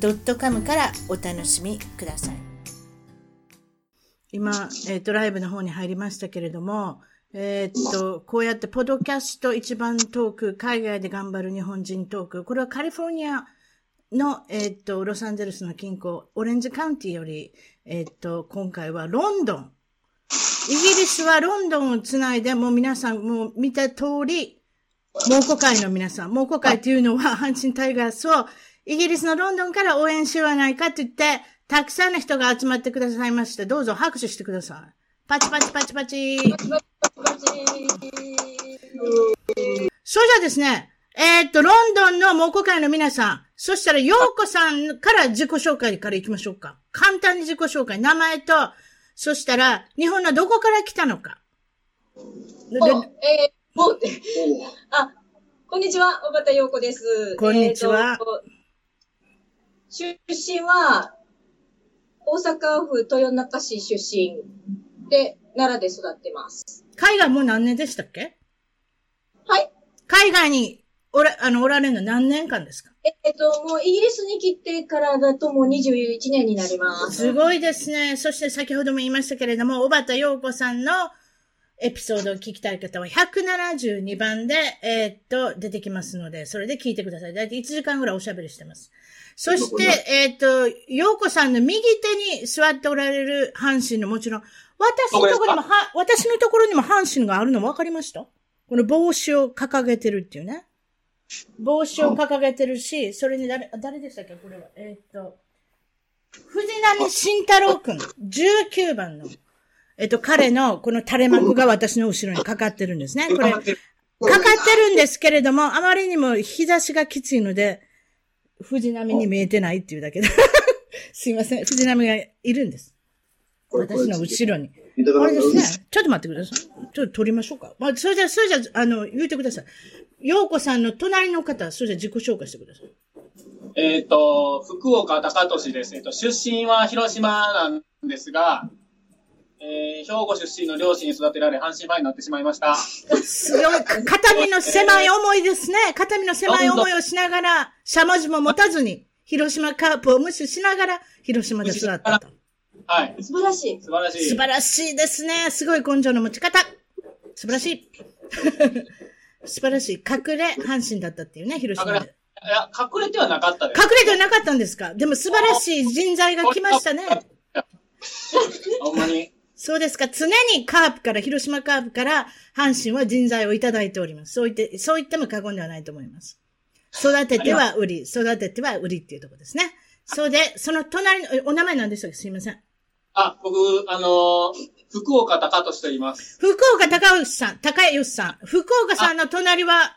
.com からお楽しみください今、えーと、ライブの方に入りましたけれども、えー、っと、こうやってポドキャスト一番トーク、海外で頑張る日本人トーク、これはカリフォルニアの、えー、っと、ロサンゼルスの近郊、オレンジカウンティより、えー、っと、今回はロンドン。イギリスはロンドンをつないで、もう皆さんもう見た通り、猛虎会の皆さん、猛虎会というのは阪神タイガースをイギリスのロンドンから応援しようはないかって言って、たくさんの人が集まってくださいまして、どうぞ拍手してください。パチパチパチパチ。パチパチパチそれじゃあですね、えー、っと、ロンドンの猛虎会の皆さん、そしたら、ヨーコさんから自己紹介から行きましょうか。簡単に自己紹介。名前と、そしたら、日本のどこから来たのか。お、えー、もう、あ、こんにちは、小畑陽子です。こんにちは。えー出身は、大阪府豊中市出身で、奈良で育ってます。海外もう何年でしたっけ？はい海外におら、あの、おられるの何年間ですか？えっと、もうイギリスに来てからだともう21年になります。すごいですね。そして先ほども言いましたけれども、小畑陽子さんのエピソードを聞きたい方は172番で、えー、っと、出てきますので、それで聞いてください。だいたい1時間ぐらいおしゃべりしてます。そして、えっ、ー、と、洋子さんの右手に座っておられる阪神のもちろん、私のところにも、は、私のところにも阪神があるの分かりました？この帽子を掲げてるっていうね。帽子を掲げてるし、それに誰、誰でしたっけ？これは。えっ、ー、と、藤波慎太郎くん、19番の、えっ、ー、と、彼のこの垂れ幕が私の後ろにかかってるんですね。これ、かかってるんですけれども、あまりにも日差しがきついので、藤波に見えてないっていうだけで。すいません。藤波がいるんです。私の後ろに。あれですね。ちょっと待ってください。ちょっと撮りましょうか。まあ、それじゃ、それじゃ、あの、言うてください。洋子さんの隣の方、それじゃ自己紹介してください。えっ、ー、と、福岡高俊です。えっ、ー、と、出身は広島なんですが、えー、兵庫出身の両親に育てられ、阪神ファンになってしまいました。すごい。肩身の狭い思いですね。肩身の狭い思いをしながら、しゃもじも持たずに、広島カープを無視しながら、広島で育ったと。はい。素晴らしい。素晴らしい。素晴らしいですね。すごい根性の持ち方。素晴らしい。素晴らしい。隠れ阪神だったっていうね、広島で。いや、隠れてはなかったです。隠れてはなかったんですか？でも素晴らしい人材が来ましたね。ほんまに。そうですか。常にカープから、広島カープから、阪神は人材をいただいております。そう言って、そう言っても過言ではないと思います。育てては売り、育てては売りっていうところですね。そうで、その隣の、お名前何でしたっけ？すいません。あ、僕、あのー、福岡高俊と言います。福岡高吉さん、高吉さん。福岡さんの隣は、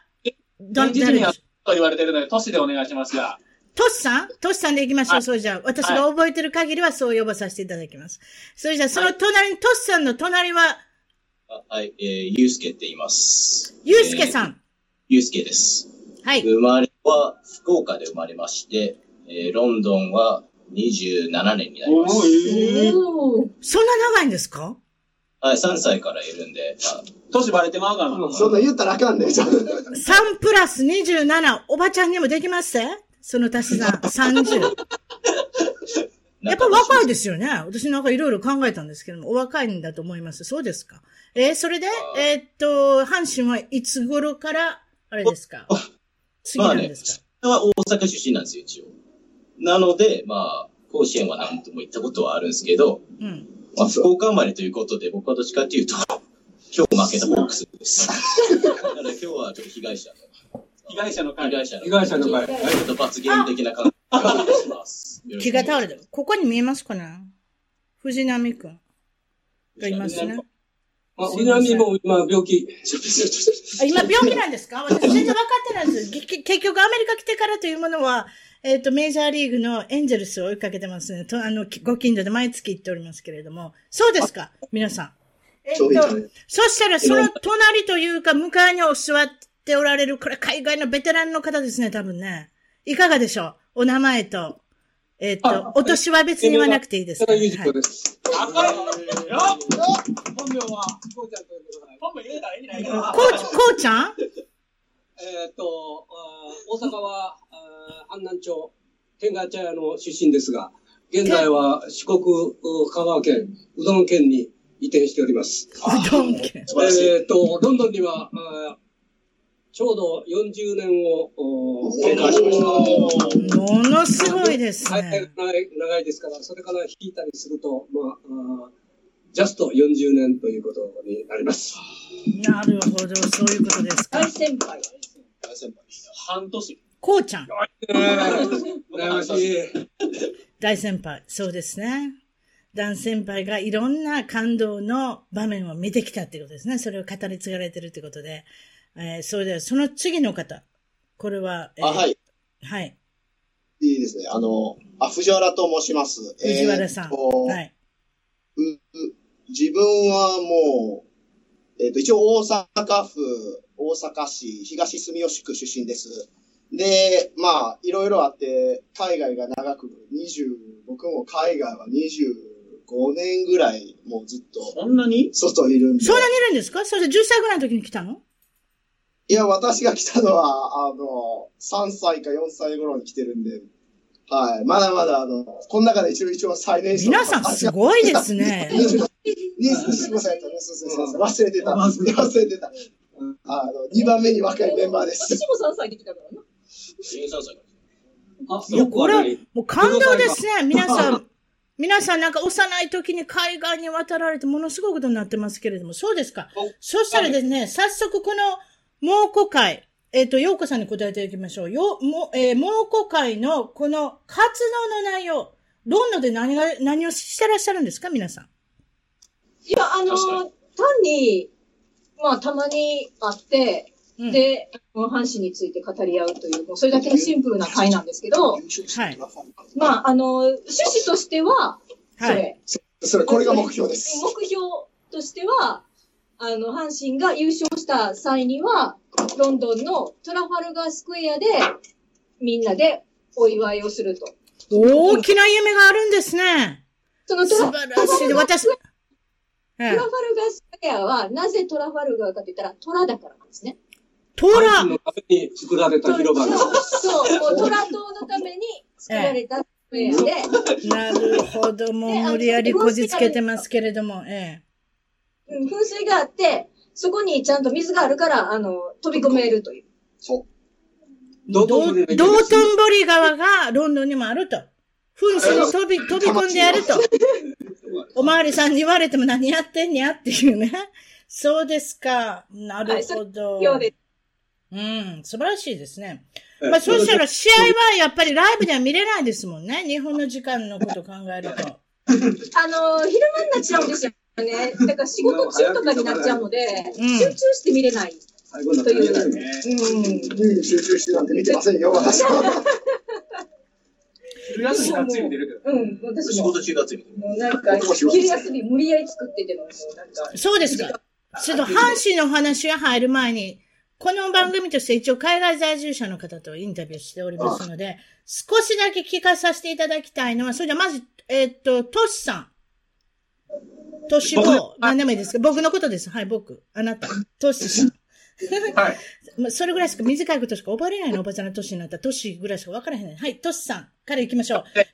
ど、誰でしと言われてるので、都市でお願いしますが。トシさん？トシさんで行きましょう。それじゃあ、私が覚えてる限りはそう呼ばさせていただきます。それじゃあ、その隣に、トシさんの隣は、はい、えー、ゆうすけって言います。ゆうすけさん。ゆうすけです。はい。生まれは福岡で生まれまして、えー、ロンドンは27年になります。えー、そんな長いんですか？はい、3歳からいるんで。年バレてまうからな。そんな言ったらあかんねん。3プラス27、おばちゃんにもできます？その足し算、30。やっぱ若いですよね。私なんかいろいろ考えたんですけども、お若いんだと思います。そうですか。えー、それで、えー、っと、阪神はいつ頃から、あれですか？次なんですか、まあね、は大阪出身なんですよ、一応。なので、まあ、甲子園は何とも言ったことはあるんですけど、うん。まあ、福岡生まれということで、僕はどっちかっていうと、今日負けたボックスです。だから今日はちょっと被害者被害者の会。被害者の会。被害者の会。ちょっと罰ゲーム的な感じお願いします。気が倒れてる。ここに見えますかね藤波くんがいますね。あ、南も今病気。今病気なんですか？私全然分かってないんです。結局アメリカ来てからというものは、えっ、ー、と、メジャーリーグのエンジェルスを追いかけてますね。と、あの、ご近所で毎月行っておりますけれども。そうですか？皆さん。えっ、ー、と、そしたらその隣というか、向かいに座っておられる、これ海外のベテランの方ですね、多分ね。いかがでしょう？お名前と。えっ、ー、と、お年は別に言わなくていいですか、はい。本名は、こうちゃんと呼んでください。本名言うたらいいないこうちゃん？えっと、大阪は、安南町、天下茶屋の出身ですが、現在は四国、香川県、うどん県に移転しております。うどん県えっと、ロンドンには、ちょうど40年を経過しました。ものすごいですね。長い長いですから、それから引いたりすると、まあ、あジャスト40年ということになります。なるほど、そういうことですか。大先輩。大先輩。半年。こうちゃん。羨ましい。大先輩、そうですね。男先輩がいろんな感動の場面を見てきたっていうことですね。それを語り継がれてるってことで。えー、それでは、その次の方。これは、えー、あ、はい。はい。いいですね。あの、あ、藤原と申します。藤原さん。えー、はい。う、自分はもう、えっ、ー、と、一応大阪府、大阪市、東住吉区出身です。で、まあ、いろいろあって、海外が長く、20、僕も海外は25年ぐらい、もうずっと。そんなに？外いるんで。そんなにいるんですか？それで10歳ぐらいの時に来たの？いや、私が来たのは、あの、3歳か4歳頃に来てるんで、はい。まだまだ、あの、この中で一応一応最年少。皆さんすごいですね。すみません、忘れてた。忘れてた。あの、2番目に若いメンバーです。私も3歳で来たからな。13歳あ、いや、これ、もう感動ですね。皆さん、皆さんなんか幼い時に海外に渡られてものすごいことになってますけれども、そうですか。そしたらですね、早速この、猛虎会、えっ、ー、と、ようこさんに答えていきましょう。よ、も、えー、猛虎会のこの活動の内容、ロンドンで何が、何をしてらっしゃるんですか？皆さん。いや、あの、単に、まあ、たまに会って、うん、で、阪神について語り合うという、もうそれだけのシンプルな会なんですけど、はい。まあ、あの、趣旨としては、それ。はい、それ、これが目標です。目標としては、あの、阪神が優勝した際には、ロンドンのトラファルガースクエアで、みんなでお祝いをすると。大きな夢があるんですね。そのトラ、素晴らしい。私、トラファルガースクエアは、なぜトラファルガーかと言ったら、トラだからなんですね。トラのために作られた広場です。そう、もうトラ島のために作られたスクエアで。なるほど、もう無理やりこじつけてますけれども、ええ。うん、噴水があって、そこにちゃんと水があるから、あの、飛び込めるという。そう。道頓堀川がロンドンにもあると。噴水に飛び、飛び込んでやると。おまわりさんに言われても何やってんにゃっていうね。そうですか。なるほど。はい、うん、素晴らしいですね。まあ、そうしたら試合はやっぱりライブでは見れないですもんね。日本の時間のこと考えると。あの、昼間になっちゃうんですよ。ね。だから仕事中とかになっちゃうので、うん、集中して見れない。という。うん。集中してなんて見てませんよ、私は。昼休みがっつり見てるけど。うん、私も。仕事中がっつり見てる。もうなんか、昼休み無理やり作ってても、なんか。そうですか。ちょっと阪神の話が入る前に、この番組として一応海外在住者の方とインタビューしておりますので、少しだけ聞かさせていただきたいのは、それではまず、えっと、トシさん。年も、何でもいいですか僕のことです。はい、僕。あなた。年さん。はい。それぐらいしか、短いことしか覚えれないの、おばちゃんの年になったら、年ぐらいしか分からへん。はい、年さんから行きましょう。海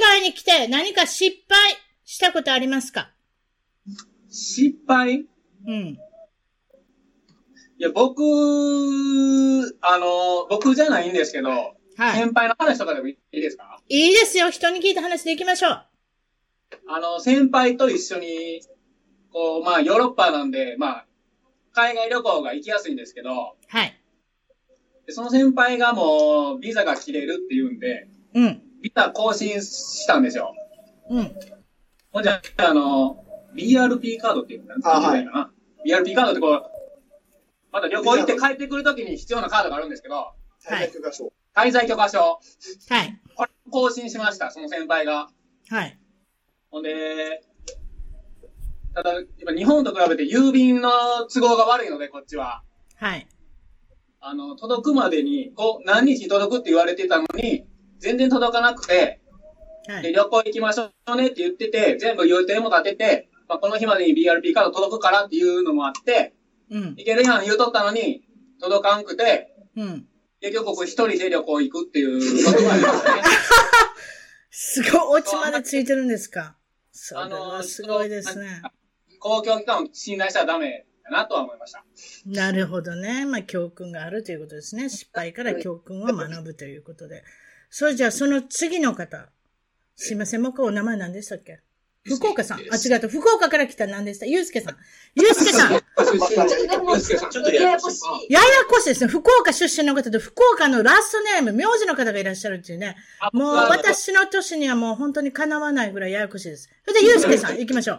外に来て何か失敗したことありますか？失敗？うん。いや、僕、あの、僕じゃないんですけど、はい。先輩の話とかでもいいですか？いいですよ。人に聞いた話で行きましょう。あの、先輩と一緒に、こう、まあ、ヨーロッパなんで、まあ、海外旅行が行きやすいんですけど、はい。でその先輩がもう、ビザが切れるって言うんで、うん。ビザ更新したんですよ。うん。ほんじゃ、あの、BRP カードっていうのかな、はい、BRP カードってこう、また旅行行って帰ってくるときに必要なカードがあるんですけど、はい滞在許可証。滞在許可証。はい。これ更新しました、その先輩が。はい。ほんで、ただ、今日本と比べて郵便の都合が悪いので、こっちは。はい。あの、届くまでに、こう、何日に届くって言われてたのに、全然届かなくて、で、はい。旅行行きましょうねって言ってて、全部予定も立てて、まあ、この日までに BRP カード届くからっていうのもあって、うん。行けるやん言うとったのに、届かんくて、うん。結局僕一人で旅行行くっていうことがありましたね。すごい、オチまでついてるんですか。それはすごいですね。公共機関を信頼したらダメだなとは思いました。なるほどね。まあ、教訓があるということですね。失敗から教訓を学ぶということで。それじゃあ、その次の方。すいません、もう一回お名前何でしたっけ？福岡さん。あ、違った。福岡から来た何でした？ゆうすけさん。ゆうすけさん。やちょっとでも、ちょっとややこしい。やこしいですね。福岡出身の方と福岡のラストネーム、名字の方がいらっしゃるっていうね。もう私の年にはもう本当にかなわないぐらいややこしいです。それでゆうすけさん、行きましょう。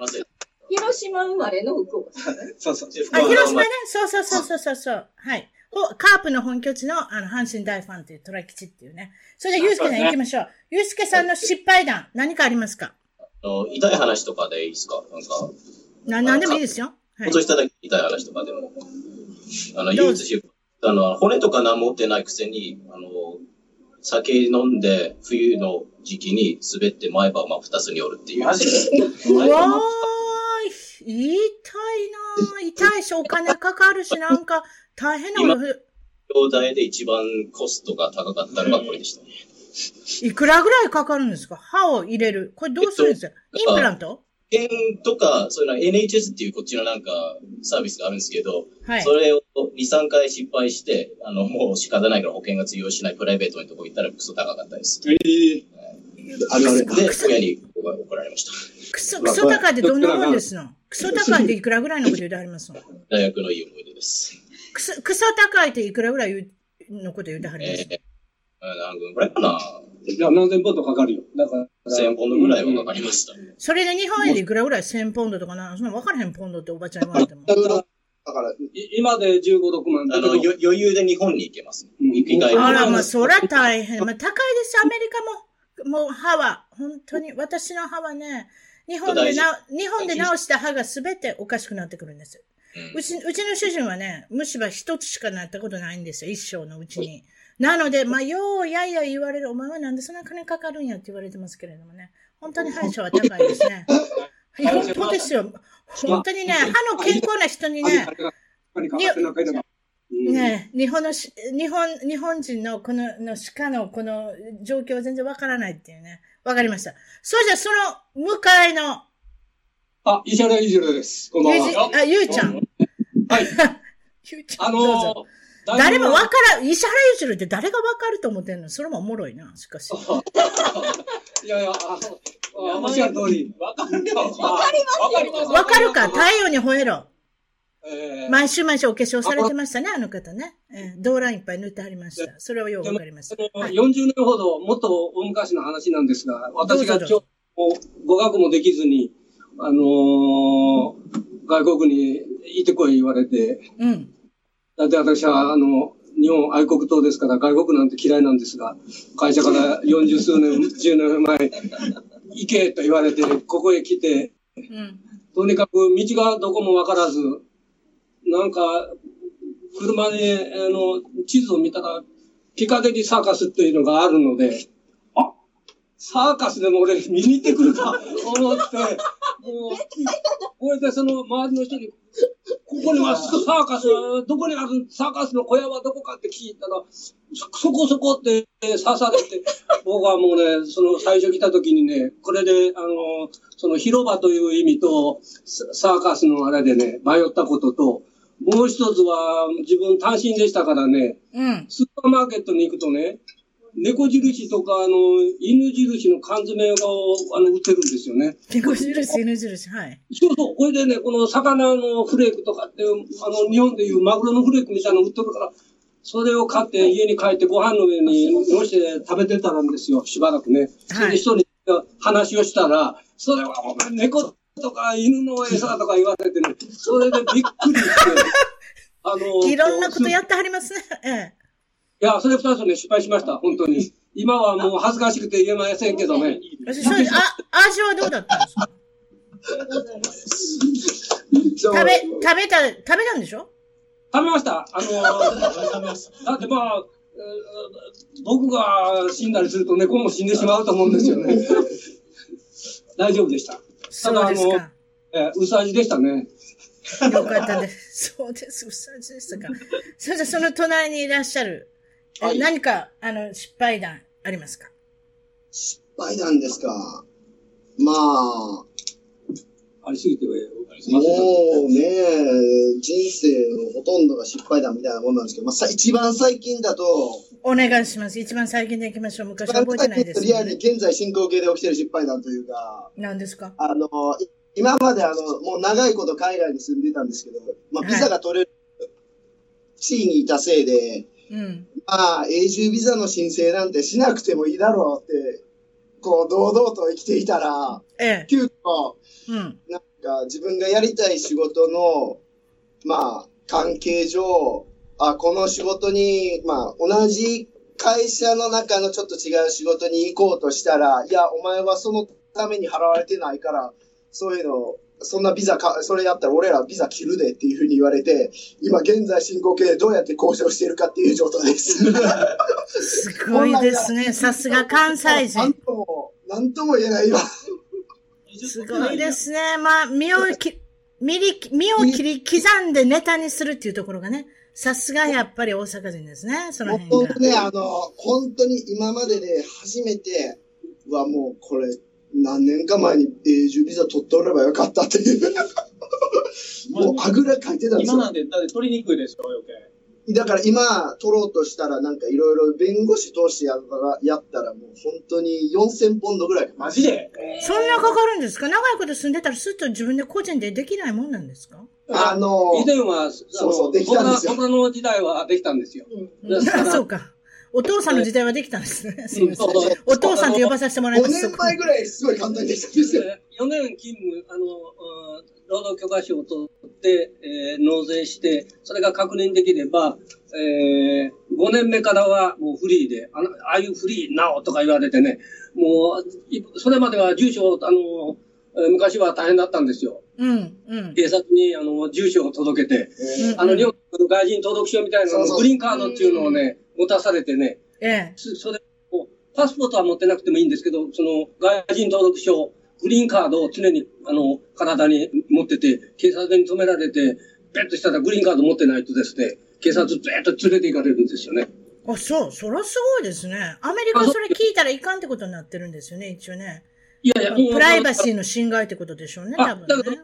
広島生まれの福岡。そうそう。あ、広島ね。そうそうそうそうそうそう。はい。ほカープの本拠地の、あの、阪神大ファンという虎吉っていうね。それで、ゆうすけさん行きましょう。ゆうすけさんの失敗談、何かありますか？あの痛い話とかでいいですか？なんか、な、なんでもいいですよ。はいほん。としただけ痛い話とかでも。あの、唯一し、あの、骨とか何も持ってないくせに、あの、酒飲んで、冬の時期に滑って前歯を真二つに折るっていう。マジでうわーい、痛いなぁ。痛いし、お金かかるし、なんか、大変なこと。兄弟で一番コストが高かったのがこれでしたね。いくらぐらいかかるんですか？歯を入れる。これどうするんですか？インプラント？保険とか、そういうの NHS っていうこっちのなんかサービスがあるんですけど、はいそ。れを2、3回失敗して、あの、もう仕方ないから保険が通用しないプライベートのとこ行ったらクソ高かったです。ええあるある。で、親に怒られました。クソ、クソ高いってどんなもんですの？クソ高いっていくらぐらいのこと言うてはりますの？大学のいい思い出です。クソ、クソ高いっていくらぐらい言うのこと言うてはります？えー、何分ぐらいかな？じゃあ何千ポンドかかるよ。だから。1000ポンドぐらいはかかりました。それで日本円でいくらぐらい1000ポンドとかな、そんな分からへんポンドっておばちゃん言われても。だから、だから、い今で15、6万だあけどの、よ余裕で日本に行けます。うん行き帰り。あら、まあ、そら大変。まあ、高いです、アメリカも。もう歯は、本当に、私の歯はね、日本でな、日本で直した歯がすべておかしくなってくるんです。うんうち、うちの主人はね、虫歯一つしかなったことないんですよ、一生のうちに。なので、まあ、ようやいや言われる、お前はなんでそんな金かかるんやって言われてますけれどもね。本当に歯医者は高いですね。本当ですよ。本当にね、歯の健康な人にね、ね日本のし、日本、日本人のこの、の歯科のこの状況は全然わからないっていうね。わかりました。それじゃあ、その、向かいの、あ、石原裕次郎です。こんばんは。あ、ゆうちゃん。はい。ゆうちゃん。あどうぞの、誰もわかからん、石原裕次郎って誰がわかると思ってんの？それもおもろいな、しかし。いやいや、ああおっしゃる通り。わかるよ。わかりますよわかりますわかるか？太陽に吠えろ。えー毎週毎週お化粧されてましたね、あの方ね。えー、動乱いっぱい塗ってはりました。それはようわかります。はい40年ほど、もっと大昔の話なんですが、私がちょ語学もできずに、あのー外国にいてこい言われて、うん。だって私は、あの、日本愛国党ですから外国なんて嫌いなんですが、会社から40数年、10年前、行けと言われて、ここへ来て、うん。とにかく道がどこもわからず、なんか、車で、あの、地図を見たら、ピカデリーサーカスっていうのがあるので、あサーカスでも俺見に行ってくるか思って、もう、こうやってその周りの人に、ここにはサーカス、どこにあるサーカスの小屋はどこかって聞いたら、そそこそこって刺されて、僕はもうね、その最初来た時にね、これで、あの、その広場という意味と、ササーカスのあれでね、迷ったことと、もう一つは自分単身でしたからね、うん。スーパーマーケットに行くとね、猫印とか、あの、犬印の缶詰が、あの、売ってるんですよね。猫印、犬印、はい。そうそう。これでね、この魚のフレークとかって、あの、日本でいうマグロのフレークみたいなの売ってるから、それを買って家に帰ってご飯の上に乗せて食べてたんですよ、しばらくね。それで人に話をしたら、それはお前猫とか犬の餌とか言われてね、それでびっくりして、あの、いろんなことやってはりますね。ええ。いや、それ二つね、失敗しました、本当に。今はもう恥ずかしくて言えませんけどね。あ、味はどうだったんですか？食べ、食べた、食べたんでしょ？食べました。あのー、だってまあ、僕が死んだりすると猫も死んでしまうと思うんですよね。大丈夫でした。ただ、あの、えうさじでしたね。よかったです。そうです、うさじでしたか。それじゃその隣にいらっしゃる、はい、何か、あの、失敗談ありますか？失敗談ですか。まあ、ありすぎてはもうね、人生のほとんどが失敗談みたいなもんなんですけど、まあ、一番最近だと、お願いします。一番最近でいきましょう。昔覚えてないです、ね。リアルに現在進行形で起きてる失敗談というか、何ですか？あの、今まであの、もう長いこと海外に住んでたんですけど、まあ、ビザが取れる地位にいたせいで、うん、まあ、永住ビザの申請なんてしなくてもいいだろうって、こう、堂々と生きていたら、ええ、急遽、うん、なんか自分がやりたい仕事の、まあ、関係上、あ、この仕事に、まあ、同じ会社の中のちょっと違う仕事に行こうとしたら、いや、お前はそのために払われてないから、そういうの、そんなビザか、それやったら俺らビザ切るでっていうふうに言われて、今現在進行形でどうやって交渉しているかっていう状態です。すごいですね。さすが関西人。なんとも、なんとも言えないよ。すごいですね。まあ、身をき、身り、身を切り刻んでネタにするっていうところがね。さすがやっぱり大阪人ですね、その辺が。本当ね、あの、本当に今までで初めてはもうこれ、何年か前に永住ビザ取っておればよかったっていう。もうあぐらかいてたんですよ。今なんで、だって取りにくいでしょ、余計。だから今、取ろうとしたら、なんかいろいろ弁護士通してやったら、やったらもう本当に4000ポンドぐらい。マジで？そんなかかるんですか？長いこと住んでたらすっと自分で個人でできないもんなんですか？あのー、以前は、そうそう、できたんですよ。僕の時代はできたんですよ。うん、そうか。お父さんの時代はできたんですね。すみません。お父さんと呼ばさせてもらいます。5年前ぐらいすごい簡単にできたんですよ。4年勤務、あの、労働許可証を取って、えー、納税して、それが確認できれば、えー、5年目からはもうフリーで、あのああいうフリーなおとか言われてね、もう、それまでは住所、あの、昔は大変だったんですよ。うん、うん。警察に、あの、住所を届けて、うん、あの、日本の外人登録書みたいなの、グリーンカードっていうのをね、持たされてね、ええ。それを、パスポートは持ってなくてもいいんですけど、その、外人登録書、グリーンカードを常に、あの、体に持ってて、警察に止められて、ペッとしたらグリーンカード持ってないとですね、警察ずっと連れて行かれるんですよね。あ、そう。そらすごいですね。アメリカそれ聞いたらいかんってことになってるんですよね、一応ね。いやいや、プライバシーの侵害ってことでしょうね、多分ね。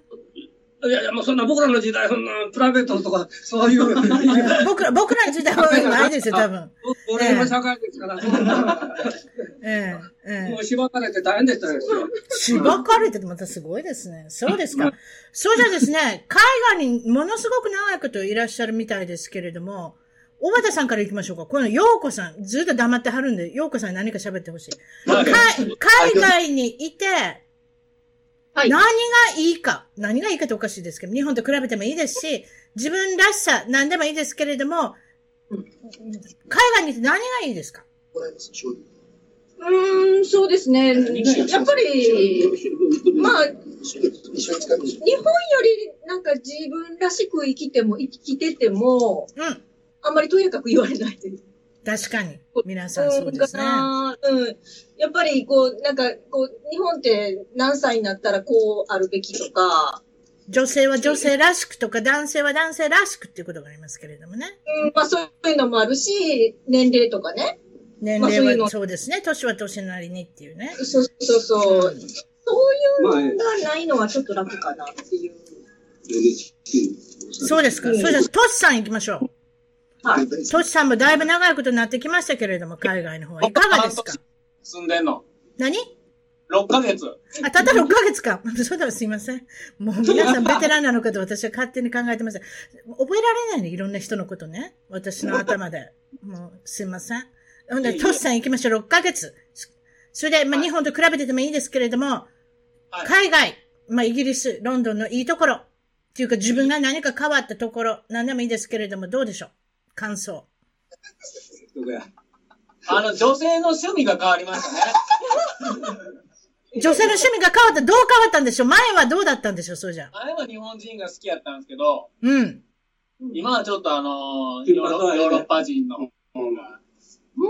いやいや、もうそんな僕らの時代、そんなプライベートとか、そういう。僕ら、僕らの時代はないですよ、多分。俺の社会ですから。ええ、ええ。もう縛かれて大変でしたよ。縛かれててまたすごいですね。そうですか。そうじゃですね、海外にものすごく長いこといらっしゃるみたいですけれども、小畑さんから行きましょうか。この陽子さん、ずっと黙ってはるんで、陽子さんに何か喋ってほしい。海外にいて、はい、何がいいか、何がいいかっておかしいですけど、日本と比べてもいいですし、自分らしさ、何でもいいですけれども、海外にいて何がいいですか？うん、そうですね。やっぱり、まあ、日本よりなんか自分らしく生きても、生きてても、うん、あんまりとやかく言われないという。確かに。皆さんそうですね。うん。やっぱり、こう、なんか、こう、日本って何歳になったらこうあるべきとか、女性は女性らしくとか、男性は男性らしくっていうことがありますけれどもね。うん、まあそういうのもあるし、年齢とかね。年齢はそうですね。年は年なりにっていうね。そうそうそう。うん、そういうのがないのはちょっと楽かなっていう。そうですか。それじゃあ、トシさん行きましょう。はい。トシさんもだいぶ長いことになってきましたけれども、海外の方はいかがですか？住んでんの。何 ?6 ヶ月。あ、たった6ヶ月か。そうだ、すいません。もう皆さんベテランなのかと私は勝手に考えてます。覚えられないね、いろんな人のことね。私の頭で。もう、すいません。ほんで、トシさん行きましょう、6ヶ月。それで、まあ、日本と比べててもいいですけれども、はい、海外、まあ、イギリス、ロンドンのいいところ、っていうか自分が何か変わったところ、何でもいいですけれども、どうでしょう？感想。あの、女性の趣味が変わりましたね。女性の趣味が変わった、どう変わったんでしょう？前はどうだったんでしょう？そうじゃ。前は日本人が好きやったんですけど、うん。今はちょっとあのーヨーロッパ人の方が好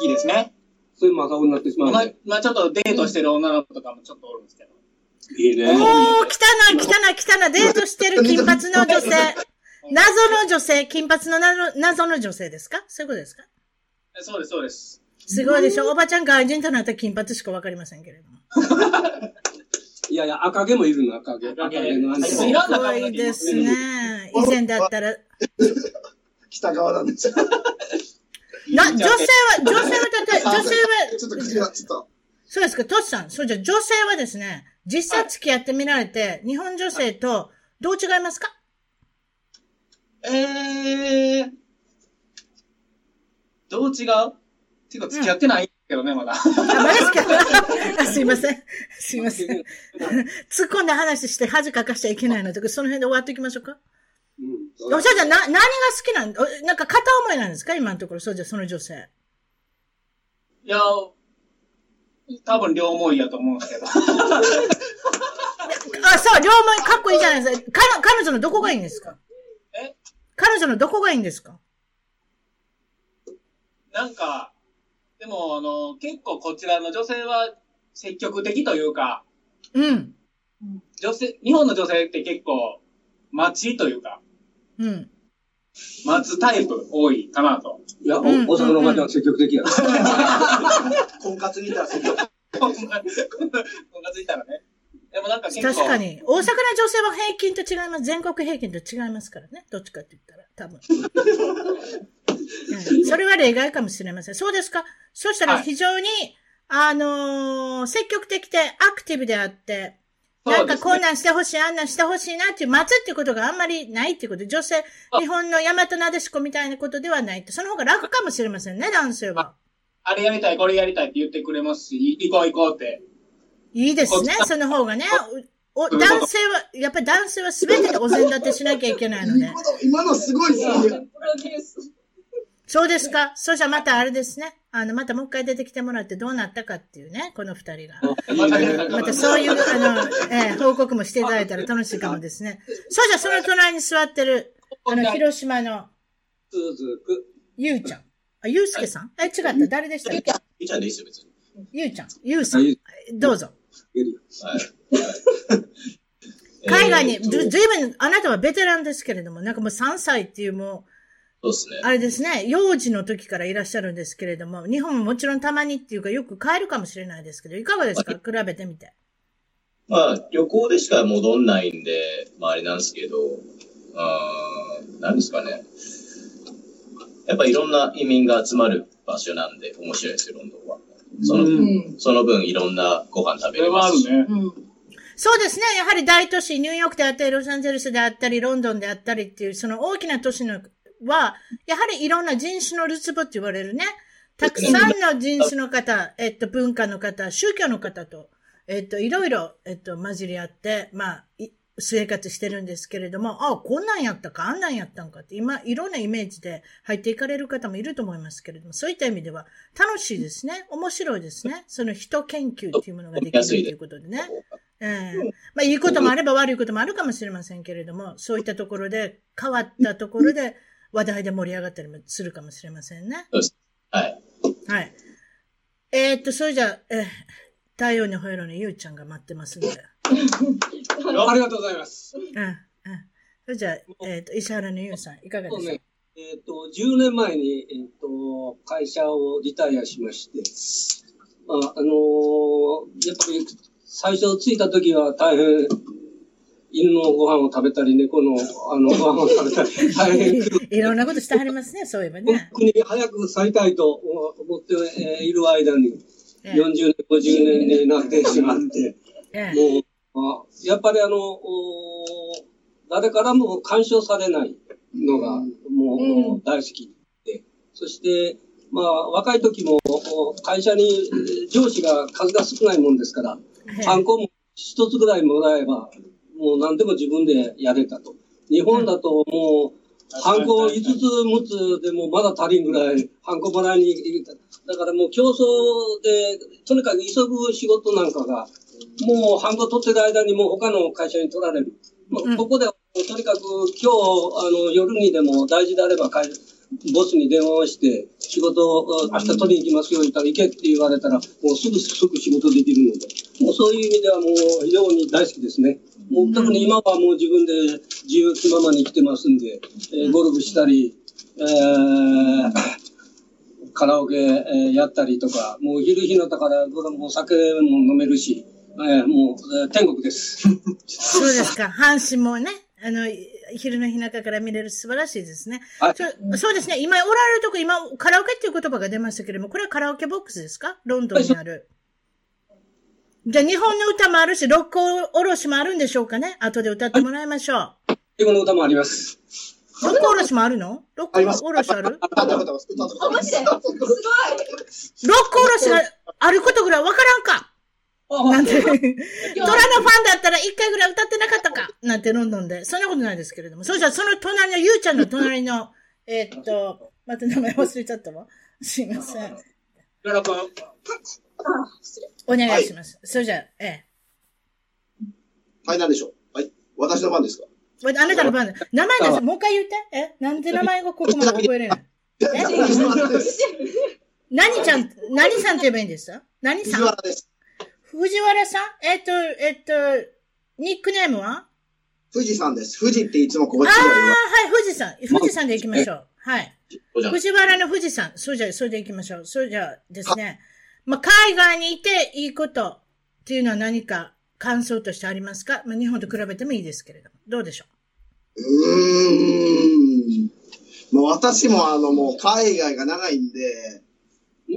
きですね。そういうマカオになってしまう今ね。、今ちょっとデートしてる女の子とかもちょっとおるんですけど。いいね。おー、来たな、来たな、来たな、デートしてる金髪の女性。謎の女性、金髪の謎謎の女性ですか？そういうことですか？えそうです、そうです。すごいでしょ？おばちゃん外人となったら金髪しかわかりませんけれども。いやいや、赤毛もいるの、赤毛。赤毛のすごいですね。以前だったら、北側なんですよ。な、女性は、女性はだって、女性は、ちょっと口が、ちょっと。そうですか、トシさん。そうじゃ、女性はですね、実際付き合ってみられて、日本女性とどう違いますか？えー、どう違う？ていうか付き合ってないけどね、まだ。あ、すいません。すいません。突っ込んだ話して恥かかしちゃいけないので、その辺で終わっておきましょうか？うんおしゃじゃ、な、何が好きなん？おなんか片思いなんですか？今のところ、そうじゃ、その女性。いや、多分両思いやと思うんですけど。あ、そう、両思いかっこいいじゃないですか。彼彼女のどこがいいんですか？え彼女のどこがいいんですか？なんか、でも、あの、結構こちらの女性は積極的というか、うん。女性、日本の女性って結構、待ちというか、うん。待つタイプ多いかなと。いや、おうん大阪のおばちゃん積極的や。婚活にいたら積極こんな、こんな、こんなついたらね。でもなんか結構、確かに。大阪の女性は平均と違います。全国平均と違いますからね。どっちかって言ったら、多分。うんそれは例外かもしれません。そうですか？そしたらはい非常に、あのー積極的でアクティブであって、なんかこんなんしてほしい、あんなんしてほしいなっていう、待つっていうことがあんまりないっていうこと。女性、あ日本の大和なでしこみたいなことではないって。その方が楽かもしれませんね、男性は。あれやりたい、これやりたいって言ってくれますし、行こう行こうって。いいですねその方がね。おお男性は、やっぱり男性は全てでお膳立てしなきゃいけないので。今のすごいですね。そうですか。そしたらまたあれですね。あの、またもう一回出てきてもらってどうなったかっていうね、この二人が。またそういう、あの、えー報告もしていただいたら楽しいかもですね。そうじゃ、その隣に座ってる、あの、広島の。ゆうちゃん。あ、ゆうすけさん？え、違った。誰でしたっけ？いいじゃんでいいですよ、別に。ゆうちゃん。ゆうさんはい。どうぞ。いるよはい。海外に、ずずいぶん、あなたはベテランですけれども、なんかもう3歳っていうもう、そうですね。あれですね、幼児の時からいらっしゃるんですけれども、日本ももちろんたまにっていうかよく帰るかもしれないですけど、いかがですか？比べてみて。まあ、旅行でしか戻んないんで、まああれなんですけど、あー何ですかね。やっぱいろんな移民が集まる場所なんで面白いですよ、ロンドンは。その、うんその分いろんなご飯食べれそれはますし。あるね。うん。そうですね。やはり大都市、ニューヨークであったり、ロサンゼルスであったり、ロンドンであったりっていう、その大きな都市のは、やはりいろんな人種のるつぼって言われるね。たくさんの人種の方、えっと、文化の方、宗教の方と、えっと、いろいろ、えっと、混じり合って、まあ、い生活してるんですけれども、あこんなんやったか、あんなんやったんかって、今、いろんなイメージで入っていかれる方もいると思いますけれども、そういった意味では、楽しいですね。面白いですね。その人研究っていうものができるということでね。ええまあ、いいこともあれば悪いこともあるかもしれませんけれども、そういったところで、変わったところで話題で盛り上がったりもするかもしれませんね。はい。はい。えーっと、それじゃあ、えー太陽にほえろのゆうちゃんが待ってますんで。ありがとうございます。うん、うん。それじゃあ、えーっと、石原のゆうさん、いかがでしょう？そうね、えっ、と、10年前に、えっ、と、会社をリタイアしまして、まあ、あのーやっぱり最初着いた時は大変、犬のご飯を食べたり、猫のあの ご飯を食べたり、大変、いろんなことしてはりますね、そういえば本ね。当に早く去りたいと思って、えーいる間に、え40年、50年になってしまって、ええもう、あやっぱりあの、お誰からも干渉されないのが、もう、うん大好きで、そして、まあ、若い時も、お会社にえー上司が数が少ないもんですから、えハンコも一つぐらいもらえば、もう何でも自分でやれたと。日本だともう、ハンコ5つ6つでもまだ足りんぐらい、ハンコもらいに行った。だからもう競争で、とにかく急ぐ仕事なんかが、もうハンコ取ってる間にもう他の会社に取られる。もうここで、とにかく今日、あの、夜にでも大事であればボスに電話をして、仕事を明日取りに行きますよ、言ったら行けって言われたら、もうすぐすぐ仕事できるので、もうそういう意味ではもう非常に大好きですね。もう特に今はもう自分で自由気ままに来てますんで、えー、ゴルフしたり、えー、カラオケ、えー、やったりとか、もう昼日のだからお酒も飲めるし、えー、もう、えー、天国です。そうですか。阪神もね、あの、昼の日中から見れる素晴らしいですね。そそうですね。今、おられるとこ、今、カラオケっていう言葉が出ましたけれども、これはカラオケボックスですか？ロンドンにある。じゃあ、日本の歌もあるし、ロックおろしもあるんでしょうかね？後で歌ってもらいましょう。英語の歌もあります。ロックおろしもあるの？ロックおろしある？あ、マジですごい。ロックおろしがあることぐらいわからんかなんて、トラ のファンだったら一回ぐらい歌ってなかったかなんてロンドンで。そんなことないですけれども。そうじゃ、その隣の、ゆうちゃんの隣の、えっと、また名前忘れちゃったわ。すいません。お願いします。それじゃあ、ええ。はい、何でしょうはい。私の番ですか？あなたの番名前です。もう一回言って。え？なんで名前がここまで覚えれないえ何ちゃん、何さんって言えばいいんですか何さん藤原です。藤原さん？えっと、えっと、ニックネームは？富士さんです。富士っていつもここああ、はい、富士さん。富士山で行きましょう。はい。藤原の富士山。そうじゃ、それで行きましょう。それじゃですね。まあ、海外にいていいことっていうのは何か感想としてありますか？まあ、日本と比べてもいいですけれども。どうでしょう？うーん。まあ、私もあの、もう海外が長いんで、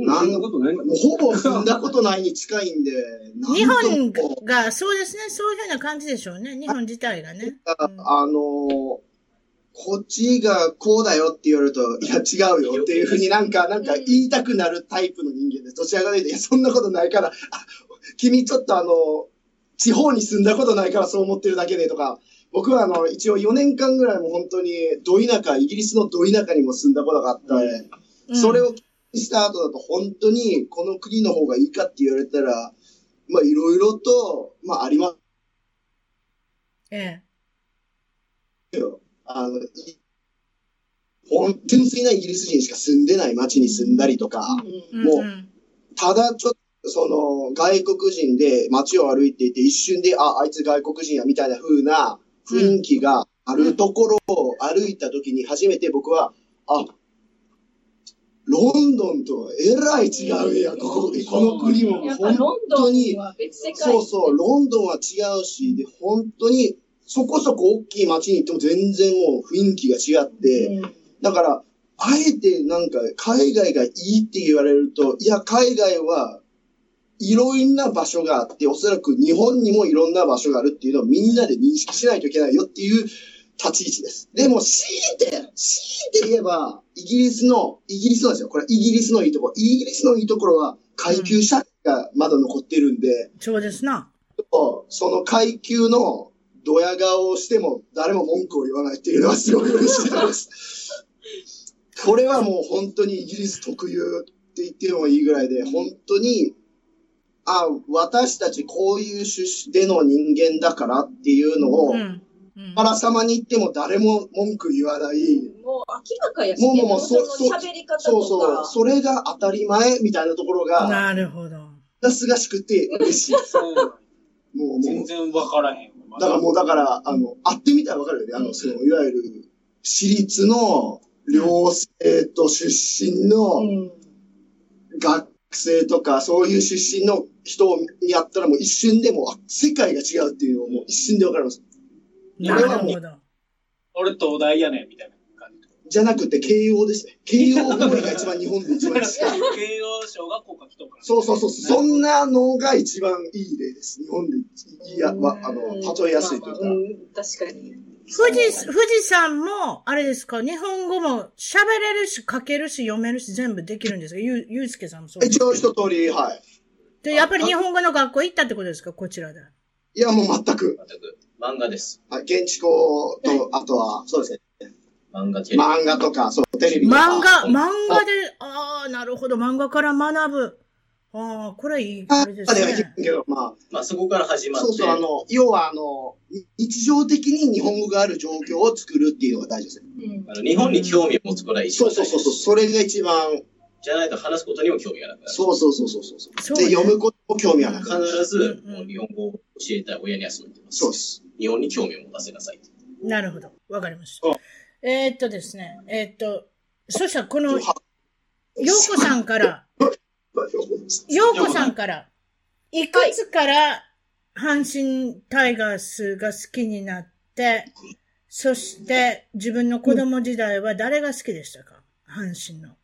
なんなことないもうほぼ住んだことないに近いんで。日本が、そうですね、そういうふうな感じでしょうね。日本自体がね。あのこっちがこうだよって言われると、いや違うよっていうふうになんか、なんか言いたくなるタイプの人間です。どちらかというと、いや、そんなことないから、君ちょっとあの、地方に住んだことないからそう思ってるだけでとか、僕はあの、一応4年間ぐらいも本当に、ど田舎、イギリスのど田舎にも住んだことがあって、うん、それをした後だと本当にこの国の方がいいかって言われたら、まあいろいろと、まああります。ええ。あの、本純粋なイギリス人しか住んでない街に住んだりとか、もう、ただちょっと、その、外国人で街を歩いていて、一瞬で、あ、あいつ外国人や、みたいな風な雰囲気があるところを歩いた時に初めて僕は、あ、ロンドンとはえらい違うや、ここ、この国も。本当に、そうそう、ロンドンは違うし、で、本当にそこそこ大きい街に行っても全然もう雰囲気が違って、だから、あえてなんか海外がいいって言われると、いや、海外はいろんな場所があって、おそらく日本にもいろんな場所があるっていうのをみんなで認識しないといけないよっていう立ち位置です。でも、強いて、強いて言えば、イギリスの、イギリスのですよ。これイギリスのいいところ。イギリスのいいところは、階級社会がまだ残ってるんで。そうですな。その階級のドヤ顔をしても誰も文句を言わないっていうのはすごい嬉しいです。これはもう本当にイギリス特有って言ってもいいぐらいで、本当に、あ、私たちこういう趣旨での人間だからっていうのを、うんあらさまに言っても誰も文句言わない。もう明らかやし、ね、もうもうもうそそ喋り方そうそう。それが当たり前みたいなところが。なるほど。すがしくて嬉しい。もう全然わからへん。だからもう、だから、あの、会ってみたらわかるよね。あの、その、いわゆる、私立の寮生と出身の学生とか、そういう出身の人にやったらもう一瞬でも、世界が違うっていうのをもう一瞬でわかります。なるほど。俺東大やねん、みたいな。じゃなくて、慶応ですね。慶応ボーイが一番日本で一番好き。慶応小学校か来とか。そうそうそう。そんなのが一番いい例です。日本で、いや、ま、あの、例えやすいというか。確かに。富士、富士山も、あれですか、日本語も喋れるし、書けるし、読めるし、全部できるんですか？ゆ、ゆうすけさんもそう一応一通り、はい。で、やっぱり日本語の学校行ったってことですか？こちらで。いや、もう全く。全く。漫画です。はい現地校と、あとは、そうですね。漫画テレビ。漫画とか、そう、テレビとか。漫画、漫画で、ああ、なるほど、漫画から学ぶ。ああ、これいい、あれですあではいいね。けど、まあ、まあそこから始まって。そうそう、あの、要は、あの、日常的に日本語がある状況を作るっていうのが大事ですね。うんあの日本に興味を持つことが一そ番大事うそうそうそう、それが一番、じゃないと話すことにも興味がなくなる。そうそうそうそうそう。そうねで、読むことも興味がなくなる。必ず、もう日本語を教えたい親にはそう言ってます。そうです。日本に興味を持たせなさい。なるほど。わかりました。えーっとですね、えーっと、そしたらこの、ようこさんから、ようこさんから、いくつから阪神タイガースが好きになって、そして自分の子供時代は誰が好きでしたか？阪神の。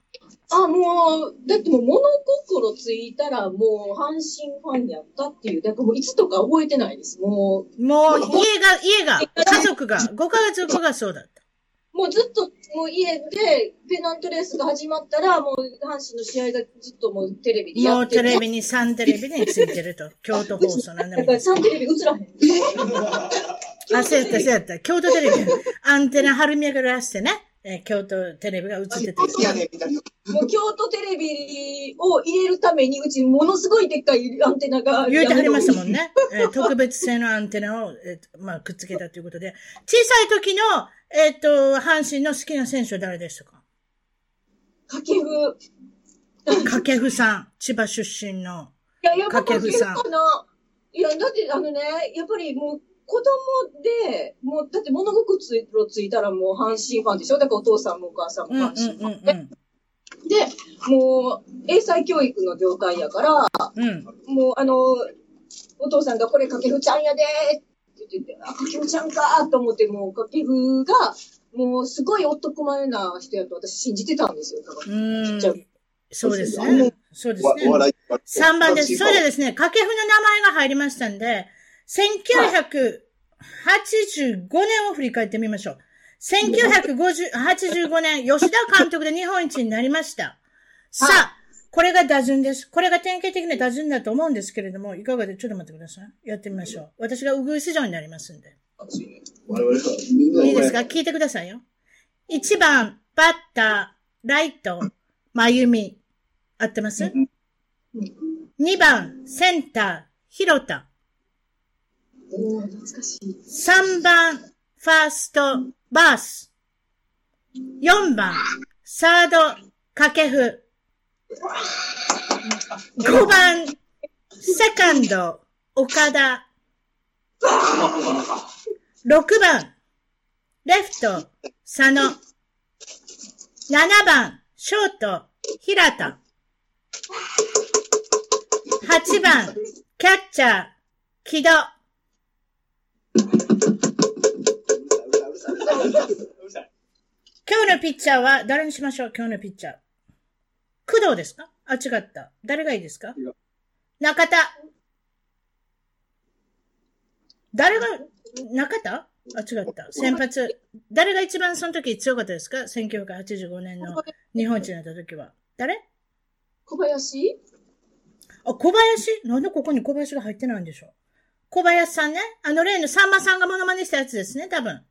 あ、もう、だってもう物心ついたらもう阪神ファンやったっていう、だからもういつとか覚えてないです。もう、もう家が、家が、家族が、ご家族がそうだった。もうずっともう家でペナントレースが始まったら、もう阪神の試合がずっともうテレビでやってて。テレビに、サンテレビについてると。京都放送なんでもいい。だからサンテレビ映らへん。あ、そうやった、そうやった。京都テレビ、アンテナ張り巡らしてね、えー京都テレビが映ってて。いやね、みたいな。もう京都テレビを入れるために、うちものすごいでっかいアンテナが。言うてはりましたもんね。えー特別製のアンテナを、えーとまあ、くっつけたということで。小さい時の、えっ、と、阪神の好きな選手は誰でしたか？掛布。掛布さん、千葉出身の。いや、やっぱ掛布さん。いや、だってあのね、やっぱりもう子供で、もう、だって物心ついついたらもう阪神ファンでしょ？だからお父さんもお母さんも阪神ファン。うんで、もう、英才教育の業界やから、うん。うん。もうあの、お父さんがこれ掛布ちゃんやでって言ってて、あ、掛布ちゃんかと思って、もう掛布が、もうすごい男前な人やと私信じてたんですよ。だからうんそうですね。そうですね。お笑い。3番です。それでですね、掛布の名前が入りましたんで、1985年を振り返ってみましょう。1985年、吉田監督で日本一になりました。さあ、これが打順です。これが典型的な打順だと思うんですけれども、いかがで、ちょっと待ってください。やってみましょう。私がウグイス状になりますんで。いいですか？聞いてくださいよ。1番、バッター、ライト、まゆみ。合ってます、?2 番、センター、ひろた。おー懐かしい。3番、ファースト、バース。4番、サード、掛布。5番、セカンド、岡田。6番、レフト、佐野。7番、ショート、平田。8番、キャッチャー、木戸。今日のピッチャーは誰にしましょう？今日のピッチャー。工藤ですか？あ、違った。誰がいいですか？中田。誰が、中田？あ、違った。先発。誰が一番その時強かったですか ?1985 年の日本一になった時は。誰？小林？あ、小林？なんでここに小林が入ってないんでしょう？小林さんね。あの例のさんまさんがモノマネしたやつですね、多分。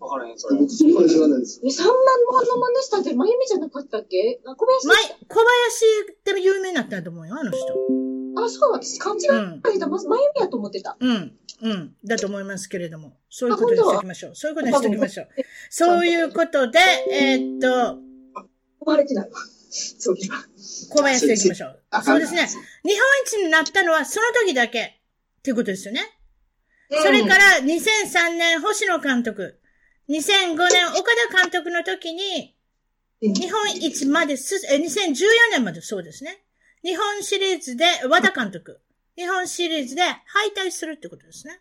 わからへん、それ。僕そこまで知らないです。え、3万の真似したって、まゆみじゃなかったっけ？あ小林ま、小林って有名になったと思うよ、あの人。あ、そう、私勘違いしてた。まず、まゆみやと思ってた。うん。うん。だと思いますけれども。そういうことにしておきましょう。そういうことにしておきましょう。そういうことで、えーっと、生まれてないわ。そういえば。小林でいきましょう。あそうですね。日本一になったのはその時だけっていうことですよね。それから2003年星野監督、2005年岡田監督の時に、うん日本一まです、え、2014年までそうですね。日本シリーズで和田監督、日本シリーズで敗退するってことですね。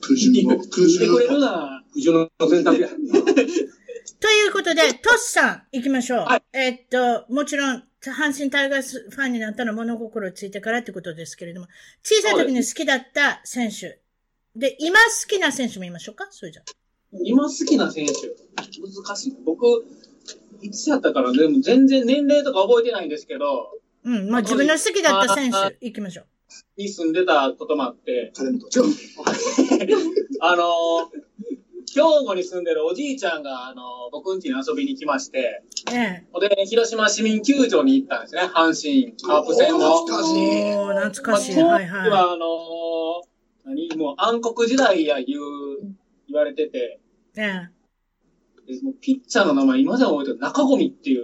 空襲の、空聞いてくれる襲の。な苦情の選択や。ということで、トシさん、行きましょう。はいえっと、もちろん、阪神タイガースファンになったのは物心ついてからってことですけれども、小さい時に好きだった選手。で、今好きな選手も言いましょうか？それじゃあ。今好きな選手。難しい。僕、いつやったから、でも全然年齢とか覚えてないんですけど、うん、まあ自分の好きだった選あ手、行きましょう。に住んでたこともあって、あの、兵庫に住んでるおじいちゃんが、あの、僕ん家に遊びに来まして、えで、広島市民球場に行ったんですね、阪神カープ戦の。おー、懐かしい。まあはいはい。当時は、あの何もう暗黒時代や言う、言われてて、ええ。でもうピッチャーの名前今でも覚えてる中込っていう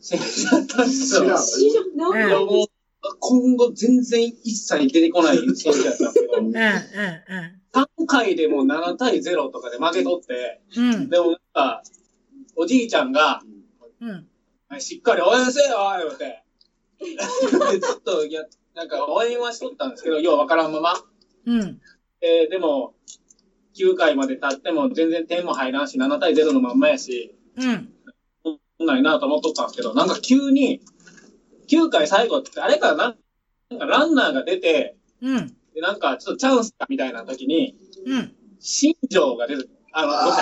選手だったんですよ。知らん知らんええいやもう今後全然一切出てこない選手だったんですけど、ええ、ええ、3回でもう7対0とかで負け取って、ええ。うん。でもなんか、おじいちゃんが、うん。しっかり応援せよ言うて。でずっと、いや、なんか応援はしとったんですけど、ようわからんまま。うん。えーでも、9回まで経っても全然点も入らんし、7対0のまんまやし、うん。ないなと思っとったんですけど、なんか急に、9回最後って、あれかな、なんかランナーが出て、うん。で、なんかちょっとチャンスかみたいな時に、うん。新庄が出て、あの、どうし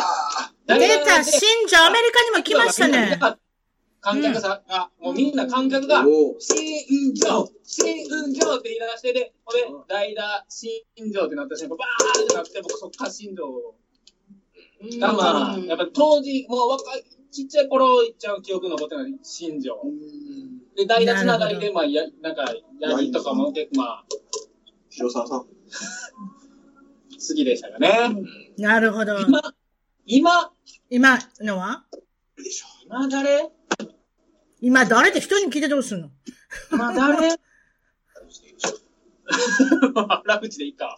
た。出た、新庄、アメリカにも来ましたね。観客さんが、もうみんな観客が、お新庄、新庄って言い出してで、ほんで、代打、新庄ってなった瞬間、バーってなって、僕そっから新庄が、まあ、やっぱ当時、もう若い、ちっちゃい頃、いっちゃう記憶残ってない新庄。で、代打つながりで、まあ、や、なんか、ヤギとかも結構、まあ、広沢さん。好きでしたかね。なるほど。今、今、今のは？今誰？今誰って人に聞いてどうすんの？今誰？原口でいいか。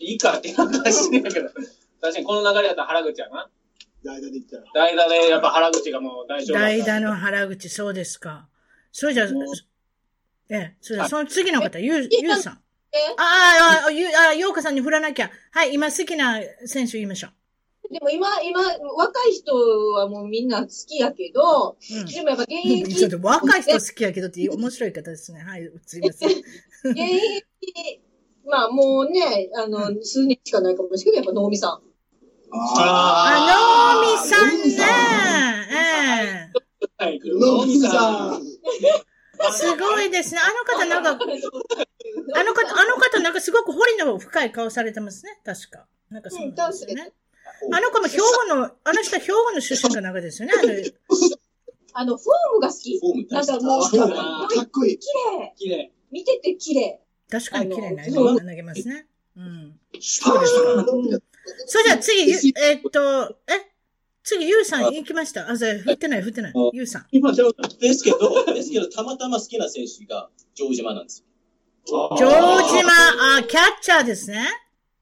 いいかってなんかしねえけど。確かにこの流れだったら原口やな。代打で言ったら。代打でやっぱ原口がもう大丈夫。代打の原口、そうですか。それじゃあ、ええ、それじゃあその次の方、ゆう、ゆうさん。ああ、あ、ゆう、あ、ようかさんに振らなきゃ。はい、今好きな選手言いましょでも今、今、若い人はもうみんな好きやけど、う。うん。でもやっぱ現 ちょっ役、と若い人好きやけどっていう面白い方ですね。はい、すいません。現役、まあもうね、あの、数年しかないかもしれないけど、やっぱ能見さん。あ、能見さんね。えはい、野木さん。え。すごいですね。あの方なんか、あの方、あの方なんかすごく彫りの深い顔されてますね。確か。なんかそうなんですよね。あの子も兵庫の、あの人は兵庫の出身かなんかですよね。あのあの、フォームが好き。フォームなんかもう、あ綺そうかっこいい。麗。綺麗。見てて綺麗。確かに綺麗なあの投げますね。うん。そうですそれじゃあ次、ゆえーっと、え次、ゆうさん行きました？あ、じゃあ振ってない、振ってない。ゆうさん。今、ですけど、ですけど、たまたま好きな選手が城島なんですよ。城島、あ、キャッチャーですね。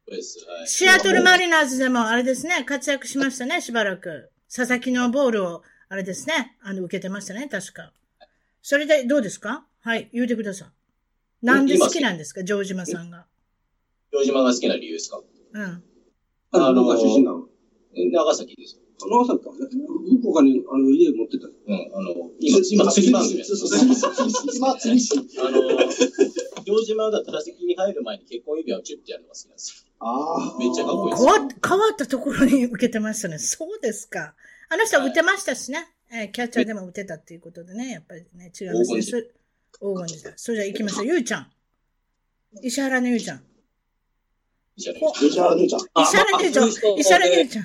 そうです。はい。シアトルマリナーズでもあれですね、活躍しましたね、しばらく。佐々木のボールを、あれですね、あの、受けてましたね、確か。それで、どうですか？はい、言うてください。なんで好きなんですか、城島さんが。城島が好きな理由ですか？うん。あの、出身なの長崎ですよ。長崎か。福岡に、あの、家持ってた。うん、あの、今、今、釣り番組やってるそうそうそう。今、釣り師。あの、城島が打席に入る前に結婚指輪をチュッてやるのが好きなんですああ。めっちゃかっこいいです変わ変わったところに受けてましたね。そうですか。あの人は打てましたしね。えーキャッチャーでも打てたっていうことでね、やっぱりね、違いますね。黄金時代。それじゃあ行きましょう。ゆうちゃん。石原のゆうちゃん。石原ほ吉原姉ちゃん。石原のゆうちゃん。石原のゆうちゃん。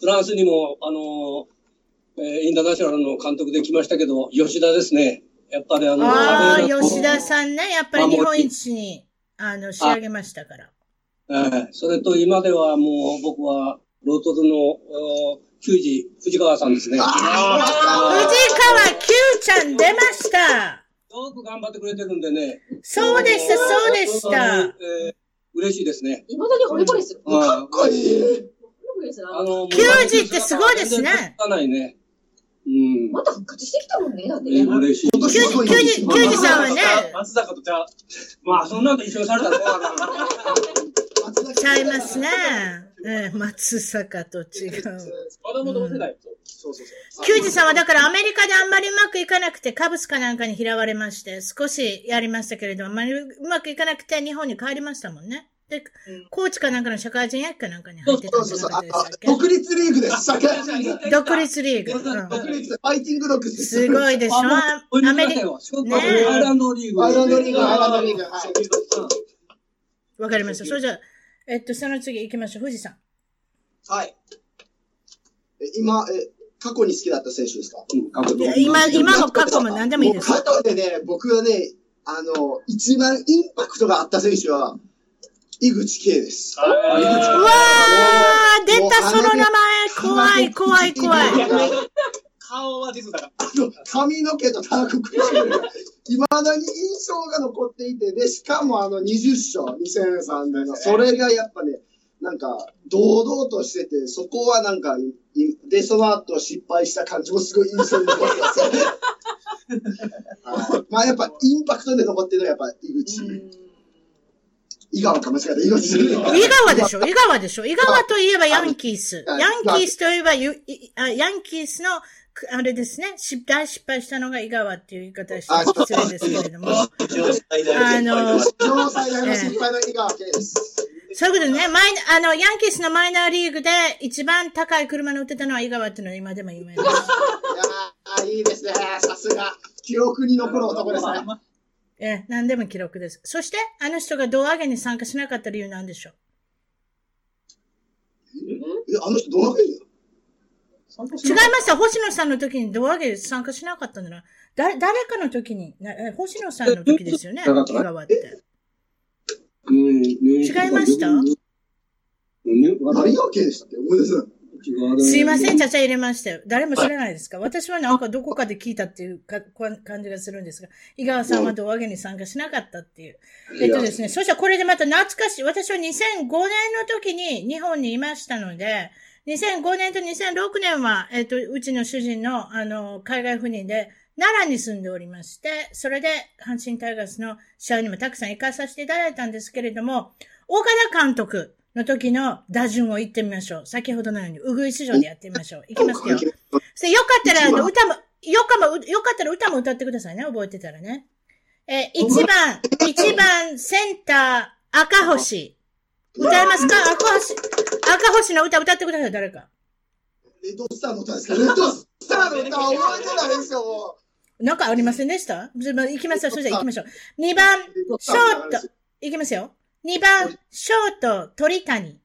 フランスにも、あの、えーインターナショナルの監督で来ましたけど、吉田ですね。やっぱりあの、ああ、吉田さんね、やっぱり日本一に、あの、仕上げましたから。えーそれと今ではもう僕は、ロートルの、お球児、藤川さんですね。藤川 Q ちゃん出ました。よく頑張ってくれてるんでね。そうでした、そうでした。えー嬉しいですね。未だに惚れ惚れする。あかっこいい。あの、球児ってすごいですねないね。うん。また復活してきたもんね、だってえね。ー嬉しい。球児、球児さんはね、松坂とちゃう。まあ、そんなんと一緒にされたらどうかな。ちゃいますね。えー松坂と違う。子供同世代と。そうそうそう。球児さんはだからアメリカであんまりうまくいかなくて、カブスかなんかに拾われまして、少しやりましたけれども、あんまりうまくいかなくて日本に帰りましたもんね。で、コーチかなんかの社会人役かなんかに入ってたんじゃなかったでしたっけ？独立リーグです、社会人独立リーグ。独立、ファイティングロックス。すごいでしょアメリカ、ねアイランドリーグ。アイランドリーグ、アイランドリーグ。わかりました。それじゃあ、えっと、その次行きましょう。富士山。はい。え、今、え、過去に好きだった選手ですか、うん、今、今も過去も何でもいいです。過去でね、僕はね、あの、一番インパクトがあった選手は、井口圭です。うわー出た、その名前怖い、怖い、怖い。顔は実だ髪の毛とターククいまだに印象が残っていて、で、しかもあの20勝、2003年の、それがやっぱね、なんか、堂々としてて、そこはなんか、で、その後失敗した感じもすごい印象に残ってますよね。まあやっぱインパクトで残ってるのはやっぱ井口。井川かもしれない。井川でしょ井川でしょ井川といえばヤンキース。ヤンキースといえばユ、ヤンキースの、あれですね、失敗、失敗したのが井川っていう言い方して失礼ですけれども。あの、城最大の失敗の井川です。そういうことね。マイあの、ヤンキースのマイナーリーグで一番高い車乗ってたのは井川っていうのは今でも有名です。いやー、いいですね。さすが。記憶に残る男ですね。え、何でも記録です。そして、あの人が胴上げに参加しなかった理由なんでしょう？え、あの人胴上げ違いました。星野さんの時に胴上げ参加しなかったんだな。誰、誰かの時に、星野さんの時ですよね？井川って。違いました何が OK でしたっけ思い出せない。すいません、ちゃちゃ入れましたよ。誰も知らないですか？私はなんかどこかで聞いたっていうか感じがするんですが、井川さんは胴上げに参加しなかったっていう。えっとですね、そしたらこれでまた懐かしい。私は2005年の時に日本にいましたので、2005年と2006年は、えっと、うちの主人の、あの、海外赴任で、奈良に住んでおりまして、それで阪神タイガースの試合にもたくさん行かさせていただいたんですけれども、岡田監督の時の打順を言ってみましょう。先ほどのように、うぐい市場でやってみましょう。いきますよ。そよかったら、歌も、よかも、よかったら歌も歌ってくださいね。覚えてたらね。え一番、一番センター、赤星。歌えますか？赤星、赤星の歌歌ってください、誰か。レッドスターの歌ですか？レッドスターの歌覚えてないですよ、なんかありませんでした？行きますよ。それじゃ行きましょう。2番、ショート。行きますよ。2番、ショート、鳥谷。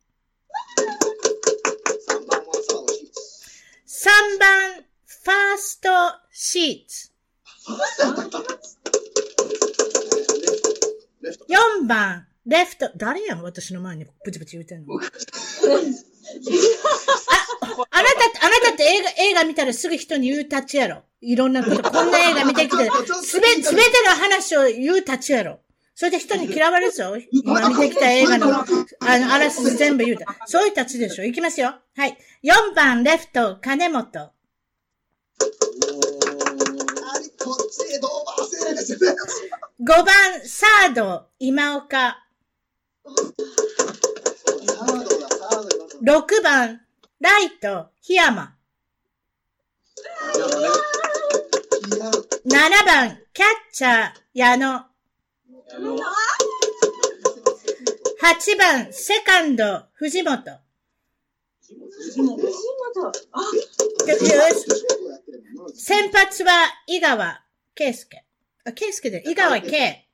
3番、ファースト、シーツ。4番、レフト、誰やん私の前にブチブチ言うてんの。あ、あなた、あなたって映画、映画見たらすぐ人に言うたちやろ。いろんなこと、こんな映画見てきて、すべ、すべての話を言うたちやろ。それで人に嫌われるぞ。今見てきた映画の、あの、あらすじ全部言うた。そういうたちでしょ。いきますよ。はい。4番、レフト、金本。5番、サード、今岡。6番、ライト、檜山。7番、キャッチャー、矢野。8番、セカンド、藤本。藤本。先発は、井川圭介。あ、圭介で、井川圭。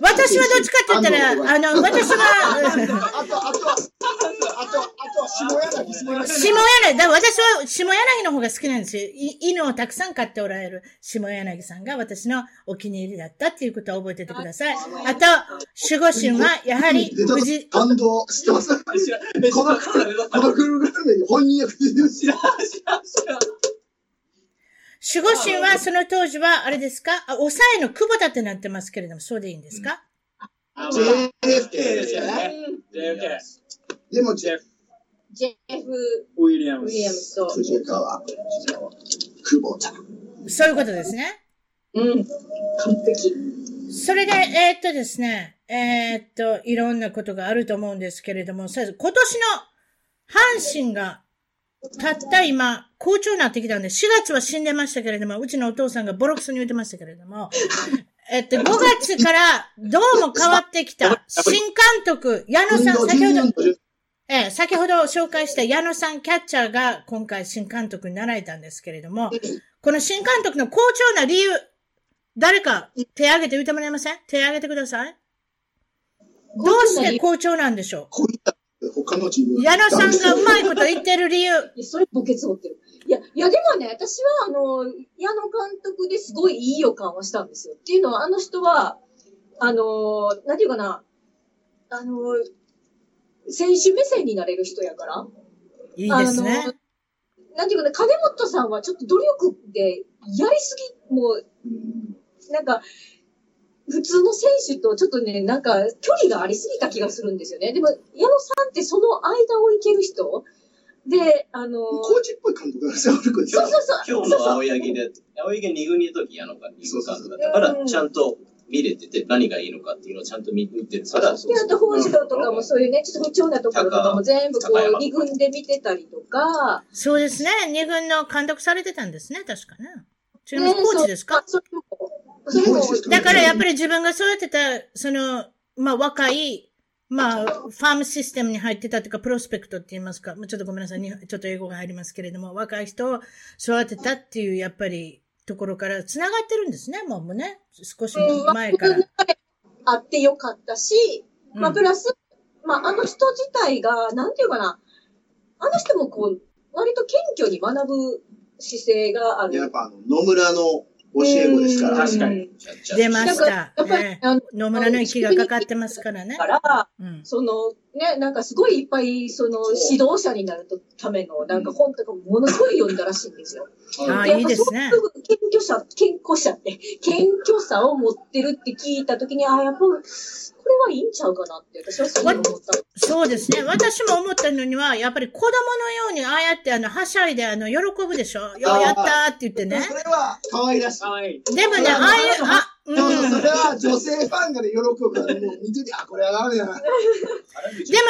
私はどっちかって言ったら、あの、私は、あと、あと、あと、あと、下柳。下柳、だ私は下柳の方が好きなんですよ。犬をたくさん飼っておられる下柳さんが私のお気に入りだったっていうことを覚えててください。あと、守護神は、やはり、無事。感動してます。この、このグルグルメに本人役で知らん、知らん、知らん。守護神はその当時は、あれですか？あ、抑えの久保田ってなってますけれども、そうでいいんですか、JFK ですよね。JFK。でも、ジェフ。ジェフ・ウィリアムス。ウィリアムスと。藤川。久保田。そういうことですね。うん。完璧。それで、えー、っとですね、えー、っと、いろんなことがあると思うんですけれども、今年の阪神がたった今、好調になってきたんで、4月は死んでましたけれども、うちのお父さんがボロクソに言ってましたけれども、えっと、5月からどうも変わってきた新監督、矢野さん、先ほど、ええ、先ほど紹介した矢野さんキャッチャーが今回新監督になられたんですけれども、この新監督の好調な理由、誰か手挙げて言ってもらえません？手挙げてください。どうして好調なんでしょう？他のチーム。矢野さんがうまいこと言ってる理由。それ墓穴をってる。いや、いやでもね、私はあの、矢野監督ですごいいい予感はしたんですよ。っていうのは、あの人は、あの、なんていうかな、あの、選手目線になれる人やから。いいですね。なんていうかね、金本さんはちょっと努力でやりすぎ、もう、なんか、普通の選手とちょっとね、なんか距離がありすぎた気がするんですよね。でも、矢野さんってその間を行ける人？で、あのー、コーチっぽい監督なんですよ、そうそうそう。今日の青柳で、青柳2軍にいた時矢野が2軍監督だったから、ちゃんと見れてて、何がいいのかっていうのをちゃんと見てるから。で、あと、北条とかもそういうね、ちょっと不調なところとかも全部こう、二軍で見てたりとか。そうですね。二軍の監督されてたんですね、確かね。ちなみにコーチですか、そだからやっぱり自分が育てた、その、まあ若い、まあ、ファームシステムに入ってたというか、プロスペクトって言いますか、ちょっとごめんなさい、ちょっと英語が入りますけれども、若い人を育てたっていう、やっぱり、ところから繋がってるんですね、もうね。少し前から。あってよかったし、まあ、プラス、まあ、あの人自体が、なんていうかな、あの人もこう、割と謙虚に学ぶ姿勢がある。やっぱあの、野村の教え子ですから。確かに。出ました。ね、野村の息がかかってますからね。から、うん、その、ね、なんかすごいいっぱい、その、指導者になるための、なんか本とかものすごい読んだらしいんですよ。ああ、いいですね。謙虚者、謙虚者って、謙虚さを持ってるって聞いたときに、ああ、やっぱ、これはいいんちゃうかなって、私はそう思った。そうですね。私も思ったのには、やっぱり子供のように、ああやって、あの、はしゃいで、あの、喜ぶでしょ。ようやったーって言ってね。それは、可愛らしい。でもね、ああいう、あ、でもそれは女性ファンがで喜ぶから、もう見てて、あ、これはダメだな。でも、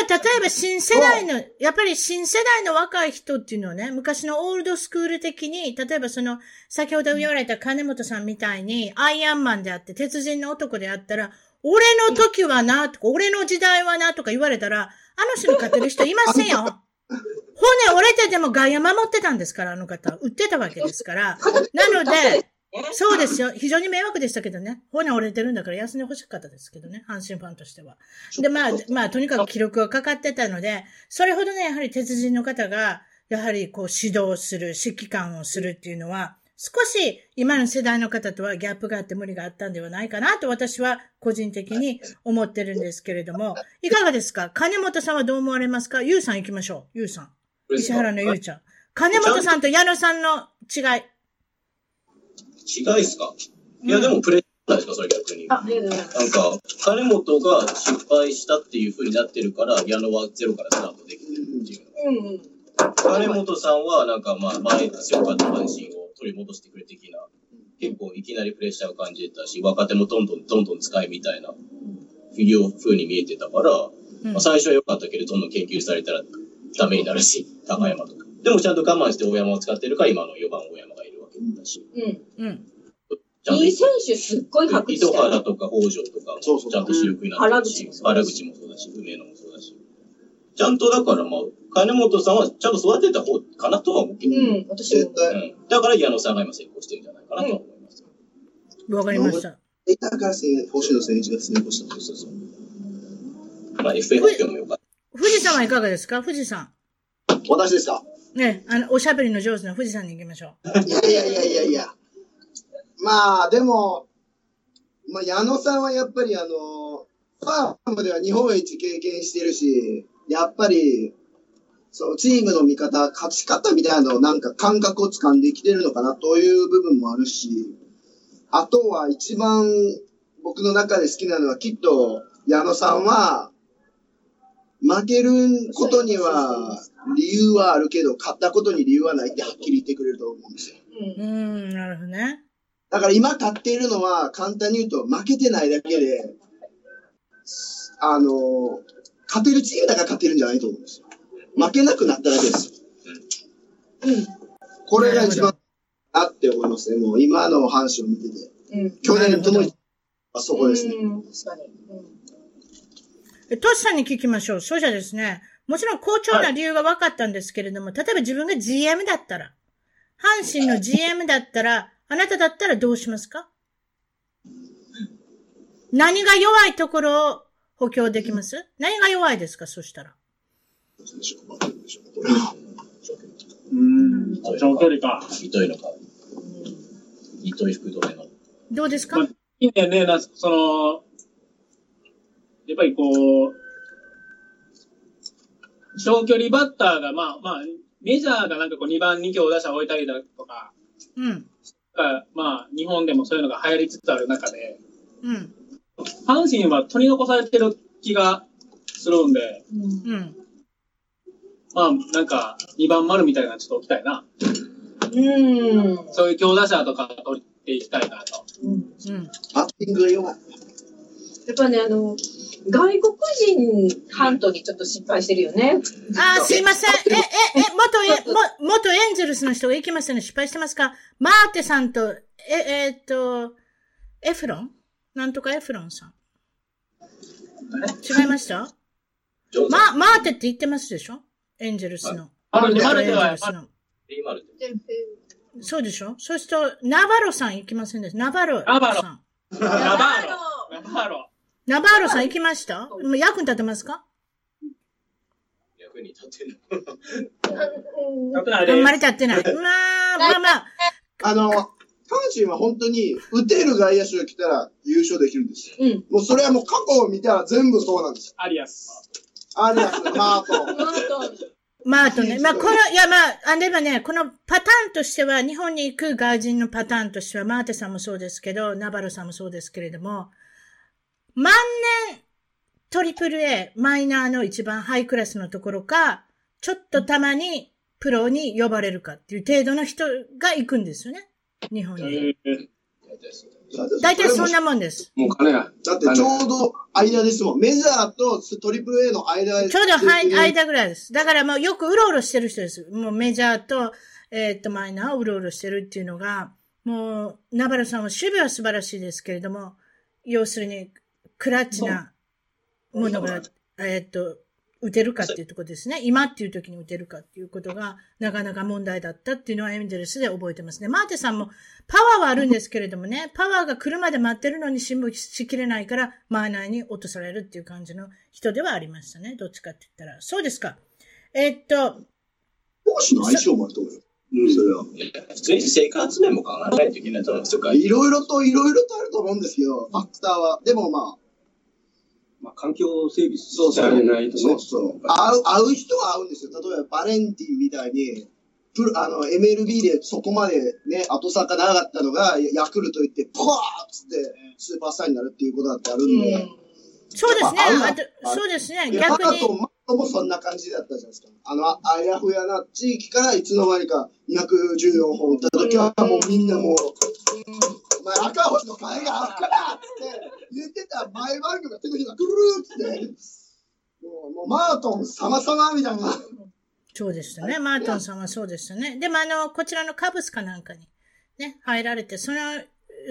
例えば新世代の、やっぱり新世代の若い人っていうのはね、昔のオールドスクール的に、例えばその、先ほど言われた金本さんみたいに、アイアンマンであって、鉄人の男であったら、俺の時はな、とか、俺の時代はな、とか言われたら、あの人に勝てる人いませんよ。骨折れてでも外野守ってたんですから、あの方。売ってたわけですから。なので、そうですよ。非常に迷惑でしたけどね。骨折れてるんだから休んでほしかったですけどね。阪神ファンとしては。で、まあ、まあ、とにかく記録がかかってたので、それほどね、やはり鉄人の方が、やはりこう指導する、指揮官をするっていうのは、少し今の世代の方とはギャップがあって無理があったんではないかなと私は個人的に思ってるんですけれども、いかがですか？金本さんはどう思われますか？ゆうさん行きましょう。ゆうさん。石原のゆうちゃん。金本さんと矢野さんの違い。違いっすか？いや、でもプレッシャーないですか？それ逆に。あ、なんか、金本が失敗したっていう風になってるから、矢野はゼロからスタートできてるっていう。うん。金本さんは、なんかまあ、前強かった阪神を取り戻してくれ的な、結構いきなりプレッシャーを感じてたし、若手もどんどんどんどん使いみたいな、いう風に見えてたから、まあ、最初は良かったけど、どんどん研究されたらダメになるし、高山とか。でもちゃんと我慢して大山を使ってるから、今の4番大山がいるわけだし。うん。うん。いい選手すっごい白糸原とか北条とか、ちゃんと主力になってるし、原口もそうだし、梅野もそうだし。ちゃんとだからまあ、金本さんはちゃんと育てた方かなとは思うけど。うん、私も。うん。だから矢野さんが今成功してるんじゃないかなとは思います。わ、かりました。だから星野選手が成功したそうそう。まあ、FA 発表もよかった。富士山はいかがですか？富士山。私ですか？ね、あの、おしゃべりの上手な富士山に行きましょう。いやいやいやいやいや。まあ、でも、まあ、矢野さんはやっぱりあの、ファームでは日本一経験してるし、やっぱり、そう、チームの見方、勝ち方みたいなのをなんか感覚を掴んできてるのかなという部分もあるし、あとは一番僕の中で好きなのはきっと矢野さんは、負けることには理由はあるけど、勝ったことに理由はないってはっきり言ってくれると思うんですよ。うん、なるほどね。だから今勝っているのは簡単に言うと負けてないだけで、あの、勝てるチームだから勝てるんじゃないと思うんですよ。負けなくなっただけですよ。うん。これが一番あって思いますね。もう今の阪神を見てて。うん、去年ともあそこですね。確かに。え、トシさんに聞きましょう。そうじゃですね。もちろん好調な理由が分かったんですけれども、はい、例えば自分が GM だったら、阪神の GM だったら、あなただったらどうしますか？何が弱いところを補強できます？何が弱いですか？そしたら。うん。長距離か。糸いのか。糸い福留の。どうですか、まあ、いいんだよね。な、その、やっぱりこう、長距離バッターが、まあまあ、メジャーがなんかこう2番2強打者置いたりだとか、うん。まあ、日本でもそういうのが流行りつつある中で、うん。阪神は取り残されてる気がするんで、うん。まあ、なんか、2番丸みたいなのちょっと置きたいな。うん。そういう強打者とか取っていきたいなと。うん。うん。バッティングが弱い。やっぱね、あの、外国人ハントにちょっと心配してるよね。あ、すいません。え、え、え、元え、も、元エンゼルスの人が行きましたね。失敗してますか？マーテさんと、え、えー、っと、エフロン？なんとかエフロンさん。違いました？ま、マーテって言ってますでしょ？エンゼルスの。あ、マルテは、そうでしょ？そうすると、ナバロさん行きませんでした。ナバロさん。ナバロ。ナバロ。ナバロ。ナバーロさん行きました？役に立てますか？役に立てる。あんまり立ってない。まあ、まあまあ。あの、阪神は本当に、打てる外野手が来たら優勝できるんですよ。うん。もうそれはもう過去を見たら全部そうなんです。アリアス。アリアス、マート。マート。ね。まあ、この、いや、まあ、あればね、このパターンとしては、日本に行く外人のパターンとしては、マーテさんもそうですけど、ナバルさんもそうですけれども、万年トリプル A、マイナーの一番ハイクラスのところか、ちょっとたまにプロに呼ばれるかっていう程度の人が行くんですよね。日本に。大体そんなもんです。もう金が。だってちょうど間ですもん。メジャーとトリプル A の間ちょうど間ぐらいです。だからもうよくうろうろしてる人です。もうメジャーと、えー、っと、マイナーをうろうろしてるっていうのが、もう、ナバラさんは守備は素晴らしいですけれども、要するに、クラッチなものが、えっと、打てるかっていうところですね。今っていう時に打てるかっていうことが、なかなか問題だったっていうのはエンゼルスで覚えてますね。マーテさんも、パワーはあるんですけれどもね、パワーが来るまで待ってるのに辛抱しきれないから、マーナーに落とされるっていう感じの人ではありましたね。どっちかって言ったら。そうですか。えー、っと。投手の相性もあると思うよ。うん、それは。普通に生活面も考えないといけないと思うんですよ。いろいろと、いろいろとあると思うんですけど、ファクターは。でもまあ、まあ、環境整備してあげないとね。そうそう。合う、合う人は合うんですよ。例えば、バレンティンみたいに、プロ、あの、MLB でそこまでね、後坂長かったのが、ヤクルト行って、ポーッつって、スーパースターになるっていうことだってあるんで。うん、そうですね。そうですね。逆に。とマットもそんな感じだったじゃないですか。あの、あやふやな地域からいつの間にか214本打った時は、もうみんなもう、お前赤星の金があっからって言ってた前番組が手のひらぐるーって、もうもうマートン様々みたいな。そうでしたね。マートンさんはそうでしたね。でもあの、こちらのカブスかなんかにね、入られて、その、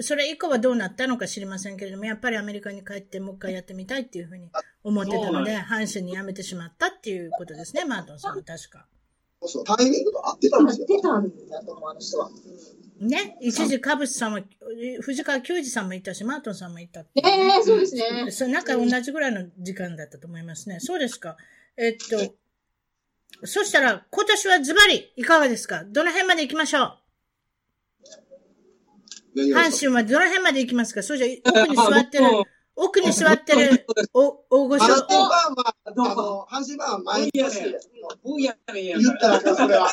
それ以降はどうなったのか知りませんけれども、やっぱりアメリカに帰ってもう一回やってみたいっていうふうに思ってたので、阪神に辞めてしまったっていうことですね、マートンさんは確か。そうタイミングと合ってたんですよ。合ってたんだと思う、あの人は。ね、一時、カブスさんは、藤川球児さんもいたし、マートンさんもいた。ええー、そうですね。そなんか同じぐらいの時間だったと思いますね。そうですか。えっと、そしたら、今年はズバリ、いかがですか？どの辺まで行きましょう？阪神はどの辺まで行きますか？そうじゃ、奥に座ってる、奥に座ってる、お、大御所。阪神ファンは、あの、阪神は毎年、言ったらそれは。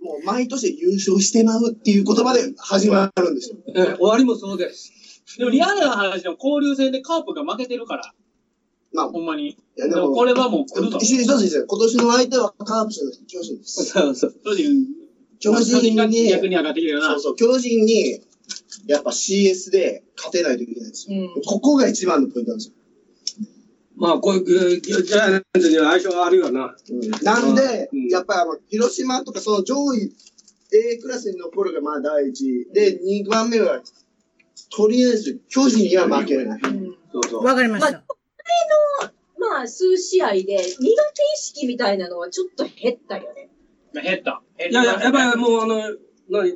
もう毎年優勝してまうっていう言葉で始まるんですよ。え終わりもそうです。でもリアルな話の交流戦でカープが負けてるから。まあ、ほんまに。いやでも、これはもう来ると。一緒に一つ今年の相手はカープじゃなくて巨人です。そうそう。巨人。巨人に、逆に上がってきてるな。そうそう。巨人に、やっぱ CS で勝てないといけないんですよ。うん、ここが一番のポイントなんですよ。まあ、こういう、ジャイアンツには相性があるよな。うん、なんで、うん、やっぱりあの、広島とかその上位 A クラスに残るがまあ第一。で、2番目はとりあえず、巨人には負けない。そうそう。わかりました。まあ、数試合で苦手意識みたいなのはちょっと減ったよね。減った。いやいや、やっぱりもうあの、何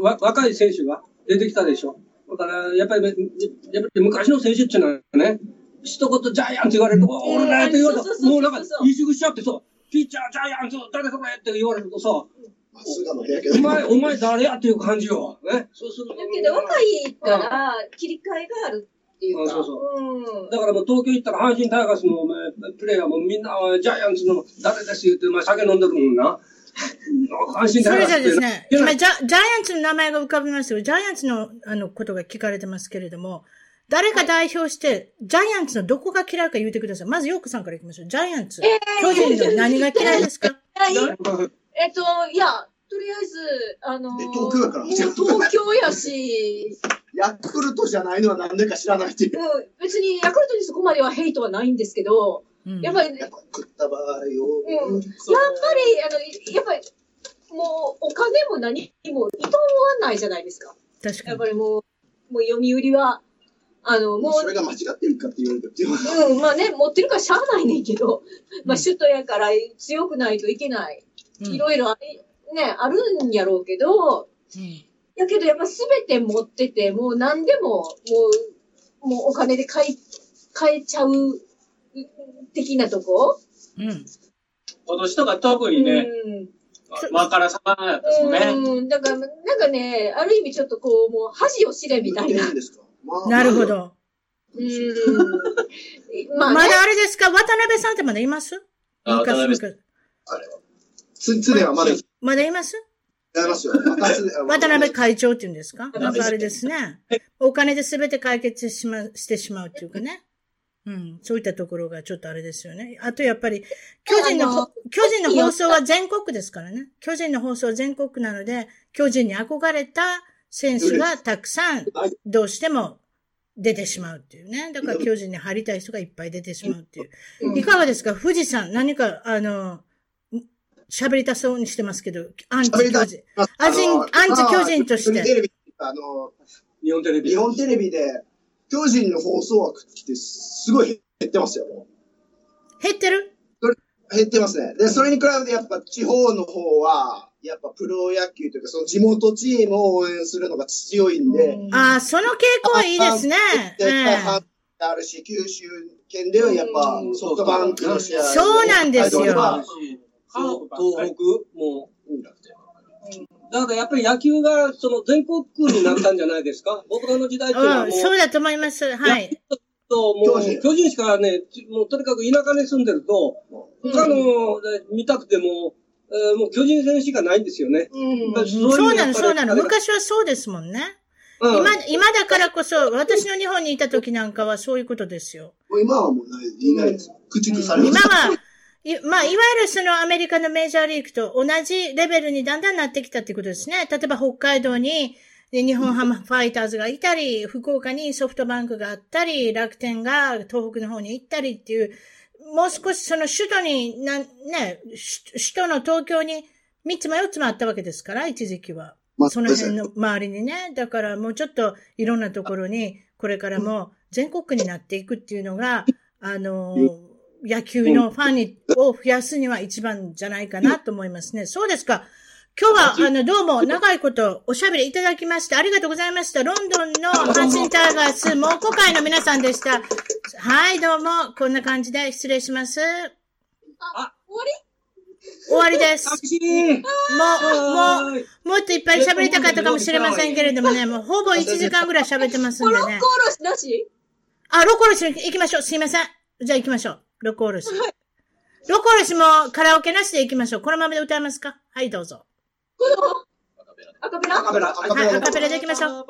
わ若い選手が出てきたでしょ。だから、やっぱり、やっぱり昔の選手っていうのはね、一言ジャイアンツ言われると、お俺らって言われるもうなんか、萎縮しちゃってさ、ピッチャージャイアンツ、誰それって言われるとさ、まっすぐの部屋けど。お前、お前誰やっていう感じよ。ね。そうすると。だけど若いから切り替えがあるっていうか。うんそうそううんだからもう東京行ったら阪神タイガースのお前プレーヤーもみんなジャイアンツの誰です言って、お前酒飲んでるもんな。阪神それじゃですね、今ジャ、ジャイアンツの名前が浮かびますよ。ジャイアンツの、あの、ことが聞かれてますけれども、誰か代表して、ジャイアンツのどこが嫌いか言ってください。まず、ヨークさんから行きましょう。ジャイアンツ。巨人の何が嫌いですか？はいえっと、いや、とりあえず、あのー、え東京やから東京やし、ヤクルトじゃないのはなんでか知らないっていう。うん、別にヤクルトにそこまではヘイトはないんですけど、うんやっぱり、やっぱ食った場合よ。うん、やっぱり、あの、やっぱり、もう、お金も何も、いとわないじゃないですか。やっ確かに。ぱりもう、もう読売は、あの、もうそ、れが間違ってるかって言われると、うん、まあね、持ってるからしゃあないねんけど、まあ首都やから強くないといけない。うんいろいろあり、ね、あるんやろうけど、うんやけどやっぱすべて持ってて、もう何でも、もう、もうお金で買い、買えちゃう、的なとこうん。今年とか特にね、うん。わからさまやったですね。うん。だから、なんかね、ある意味ちょっとこう、もう恥を知れみたいな。んですか、まあ なるほ。ど。うん。まあ、ね、まだあれですか？渡辺さんってまだいます？あ渡辺昔々あれは。つ、つねはまだ、やまだいます？渡辺会長っていうんですか？なんかあれですね。お金で全て解決しま、してしまうっていうかね。うん。そういったところがちょっとあれですよね。あとやっぱり、巨人の巨人の放送は全国ですからね。巨人の放送は全国なので、巨人に憧れた選手がたくさん、どうしても出てしまうっていうね。だから巨人に入りたい人がいっぱい出てしまうっていう。うんいかがですか？富士山、何か、あの、喋りたそうにしてますけど、アンチ巨人。アジンアンチ巨人として日本テレビ。日本テレビで、巨人の放送枠ってすごい減ってますよ。減ってる？減ってますね。で、それに比べてやっぱ地方の方は、やっぱプロ野球というか、その地元チームを応援するのが強いんで、うんああ、その傾向はいいですね。あるし、九州県ではやっぱソフトバンクの試合。そうなんですよはそう東北もう。だからやっぱり野球がその全国区になったんじゃないですか？僕らの時代っていうのはうん、もう、そうだと思います。はい。ともう巨人しかね、もうとにかく田舎に住んでると、他ので見たくても、えーもう巨人戦しかないんですよね。うん。そうなの、そうなの。昔はそうですもんね。うん今、今だからこそ、私の日本にいた時なんかはそういうことですよ。もう今はもうないいないです。駆逐され今ます。は、いまあ、いわゆるそのアメリカのメジャーリーグと同じレベルにだんだんなってきたってことですね。例えば北海道にで日本ハムファイターズがいたり、福岡にソフトバンクがあったり、楽天が東北の方に行ったりっていう、もう少しその首都に、な、ね、首首都の東京に3つも4つもあったわけですから、一時期は。まあその辺の周りにね。だからもうちょっといろんなところに、これからも全国区になっていくっていうのが、あの、野球のファンにを増やすには一番じゃないかなと思いますね。そうですか。今日は、あの、どうも長いことおしゃべりいただきましてありがとうございました。ロンドンの阪神タイガース猛虎会の皆さんでした。はい、どうも、こんな感じで失礼します。あ、終わり？終わりです。もう、もう、もっといっぱい喋りたかったかもしれませんけれどもね、もうほぼ1時間ぐらい喋ってますんでねコロッコ。ロシなし？あ、ロコールスに行きましょう。すいません。じゃあ行きましょう。ロコールス。ロコールスもカラオケなしで行きましょう。このままで歌いますか？はい、どうぞ。アカペラ？アカペラ。はい、アカペラで行きましょう。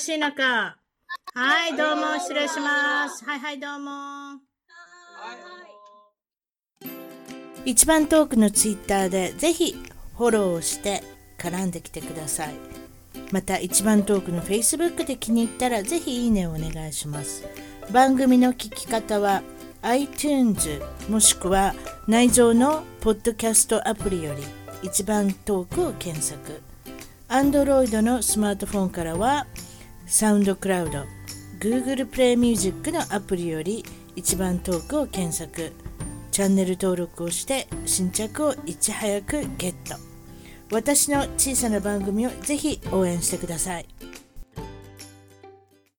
しい中。はい、どうも失礼します。はいはい、どうも。一番トークのツイッターでぜひフォローして絡んできてください。また一番トークの Facebook で気に入ったらぜひいいねをお願いします。番組の聞き方は iTunes もしくは内蔵のポッドキャストアプリより一番トークを検索 Android のスマートフォンからはサウンドクラウド Google プレイミュージックのアプリより一番トークを検索チャンネル登録をして新着をいち早くゲット私の小さな番組をぜひ応援してください。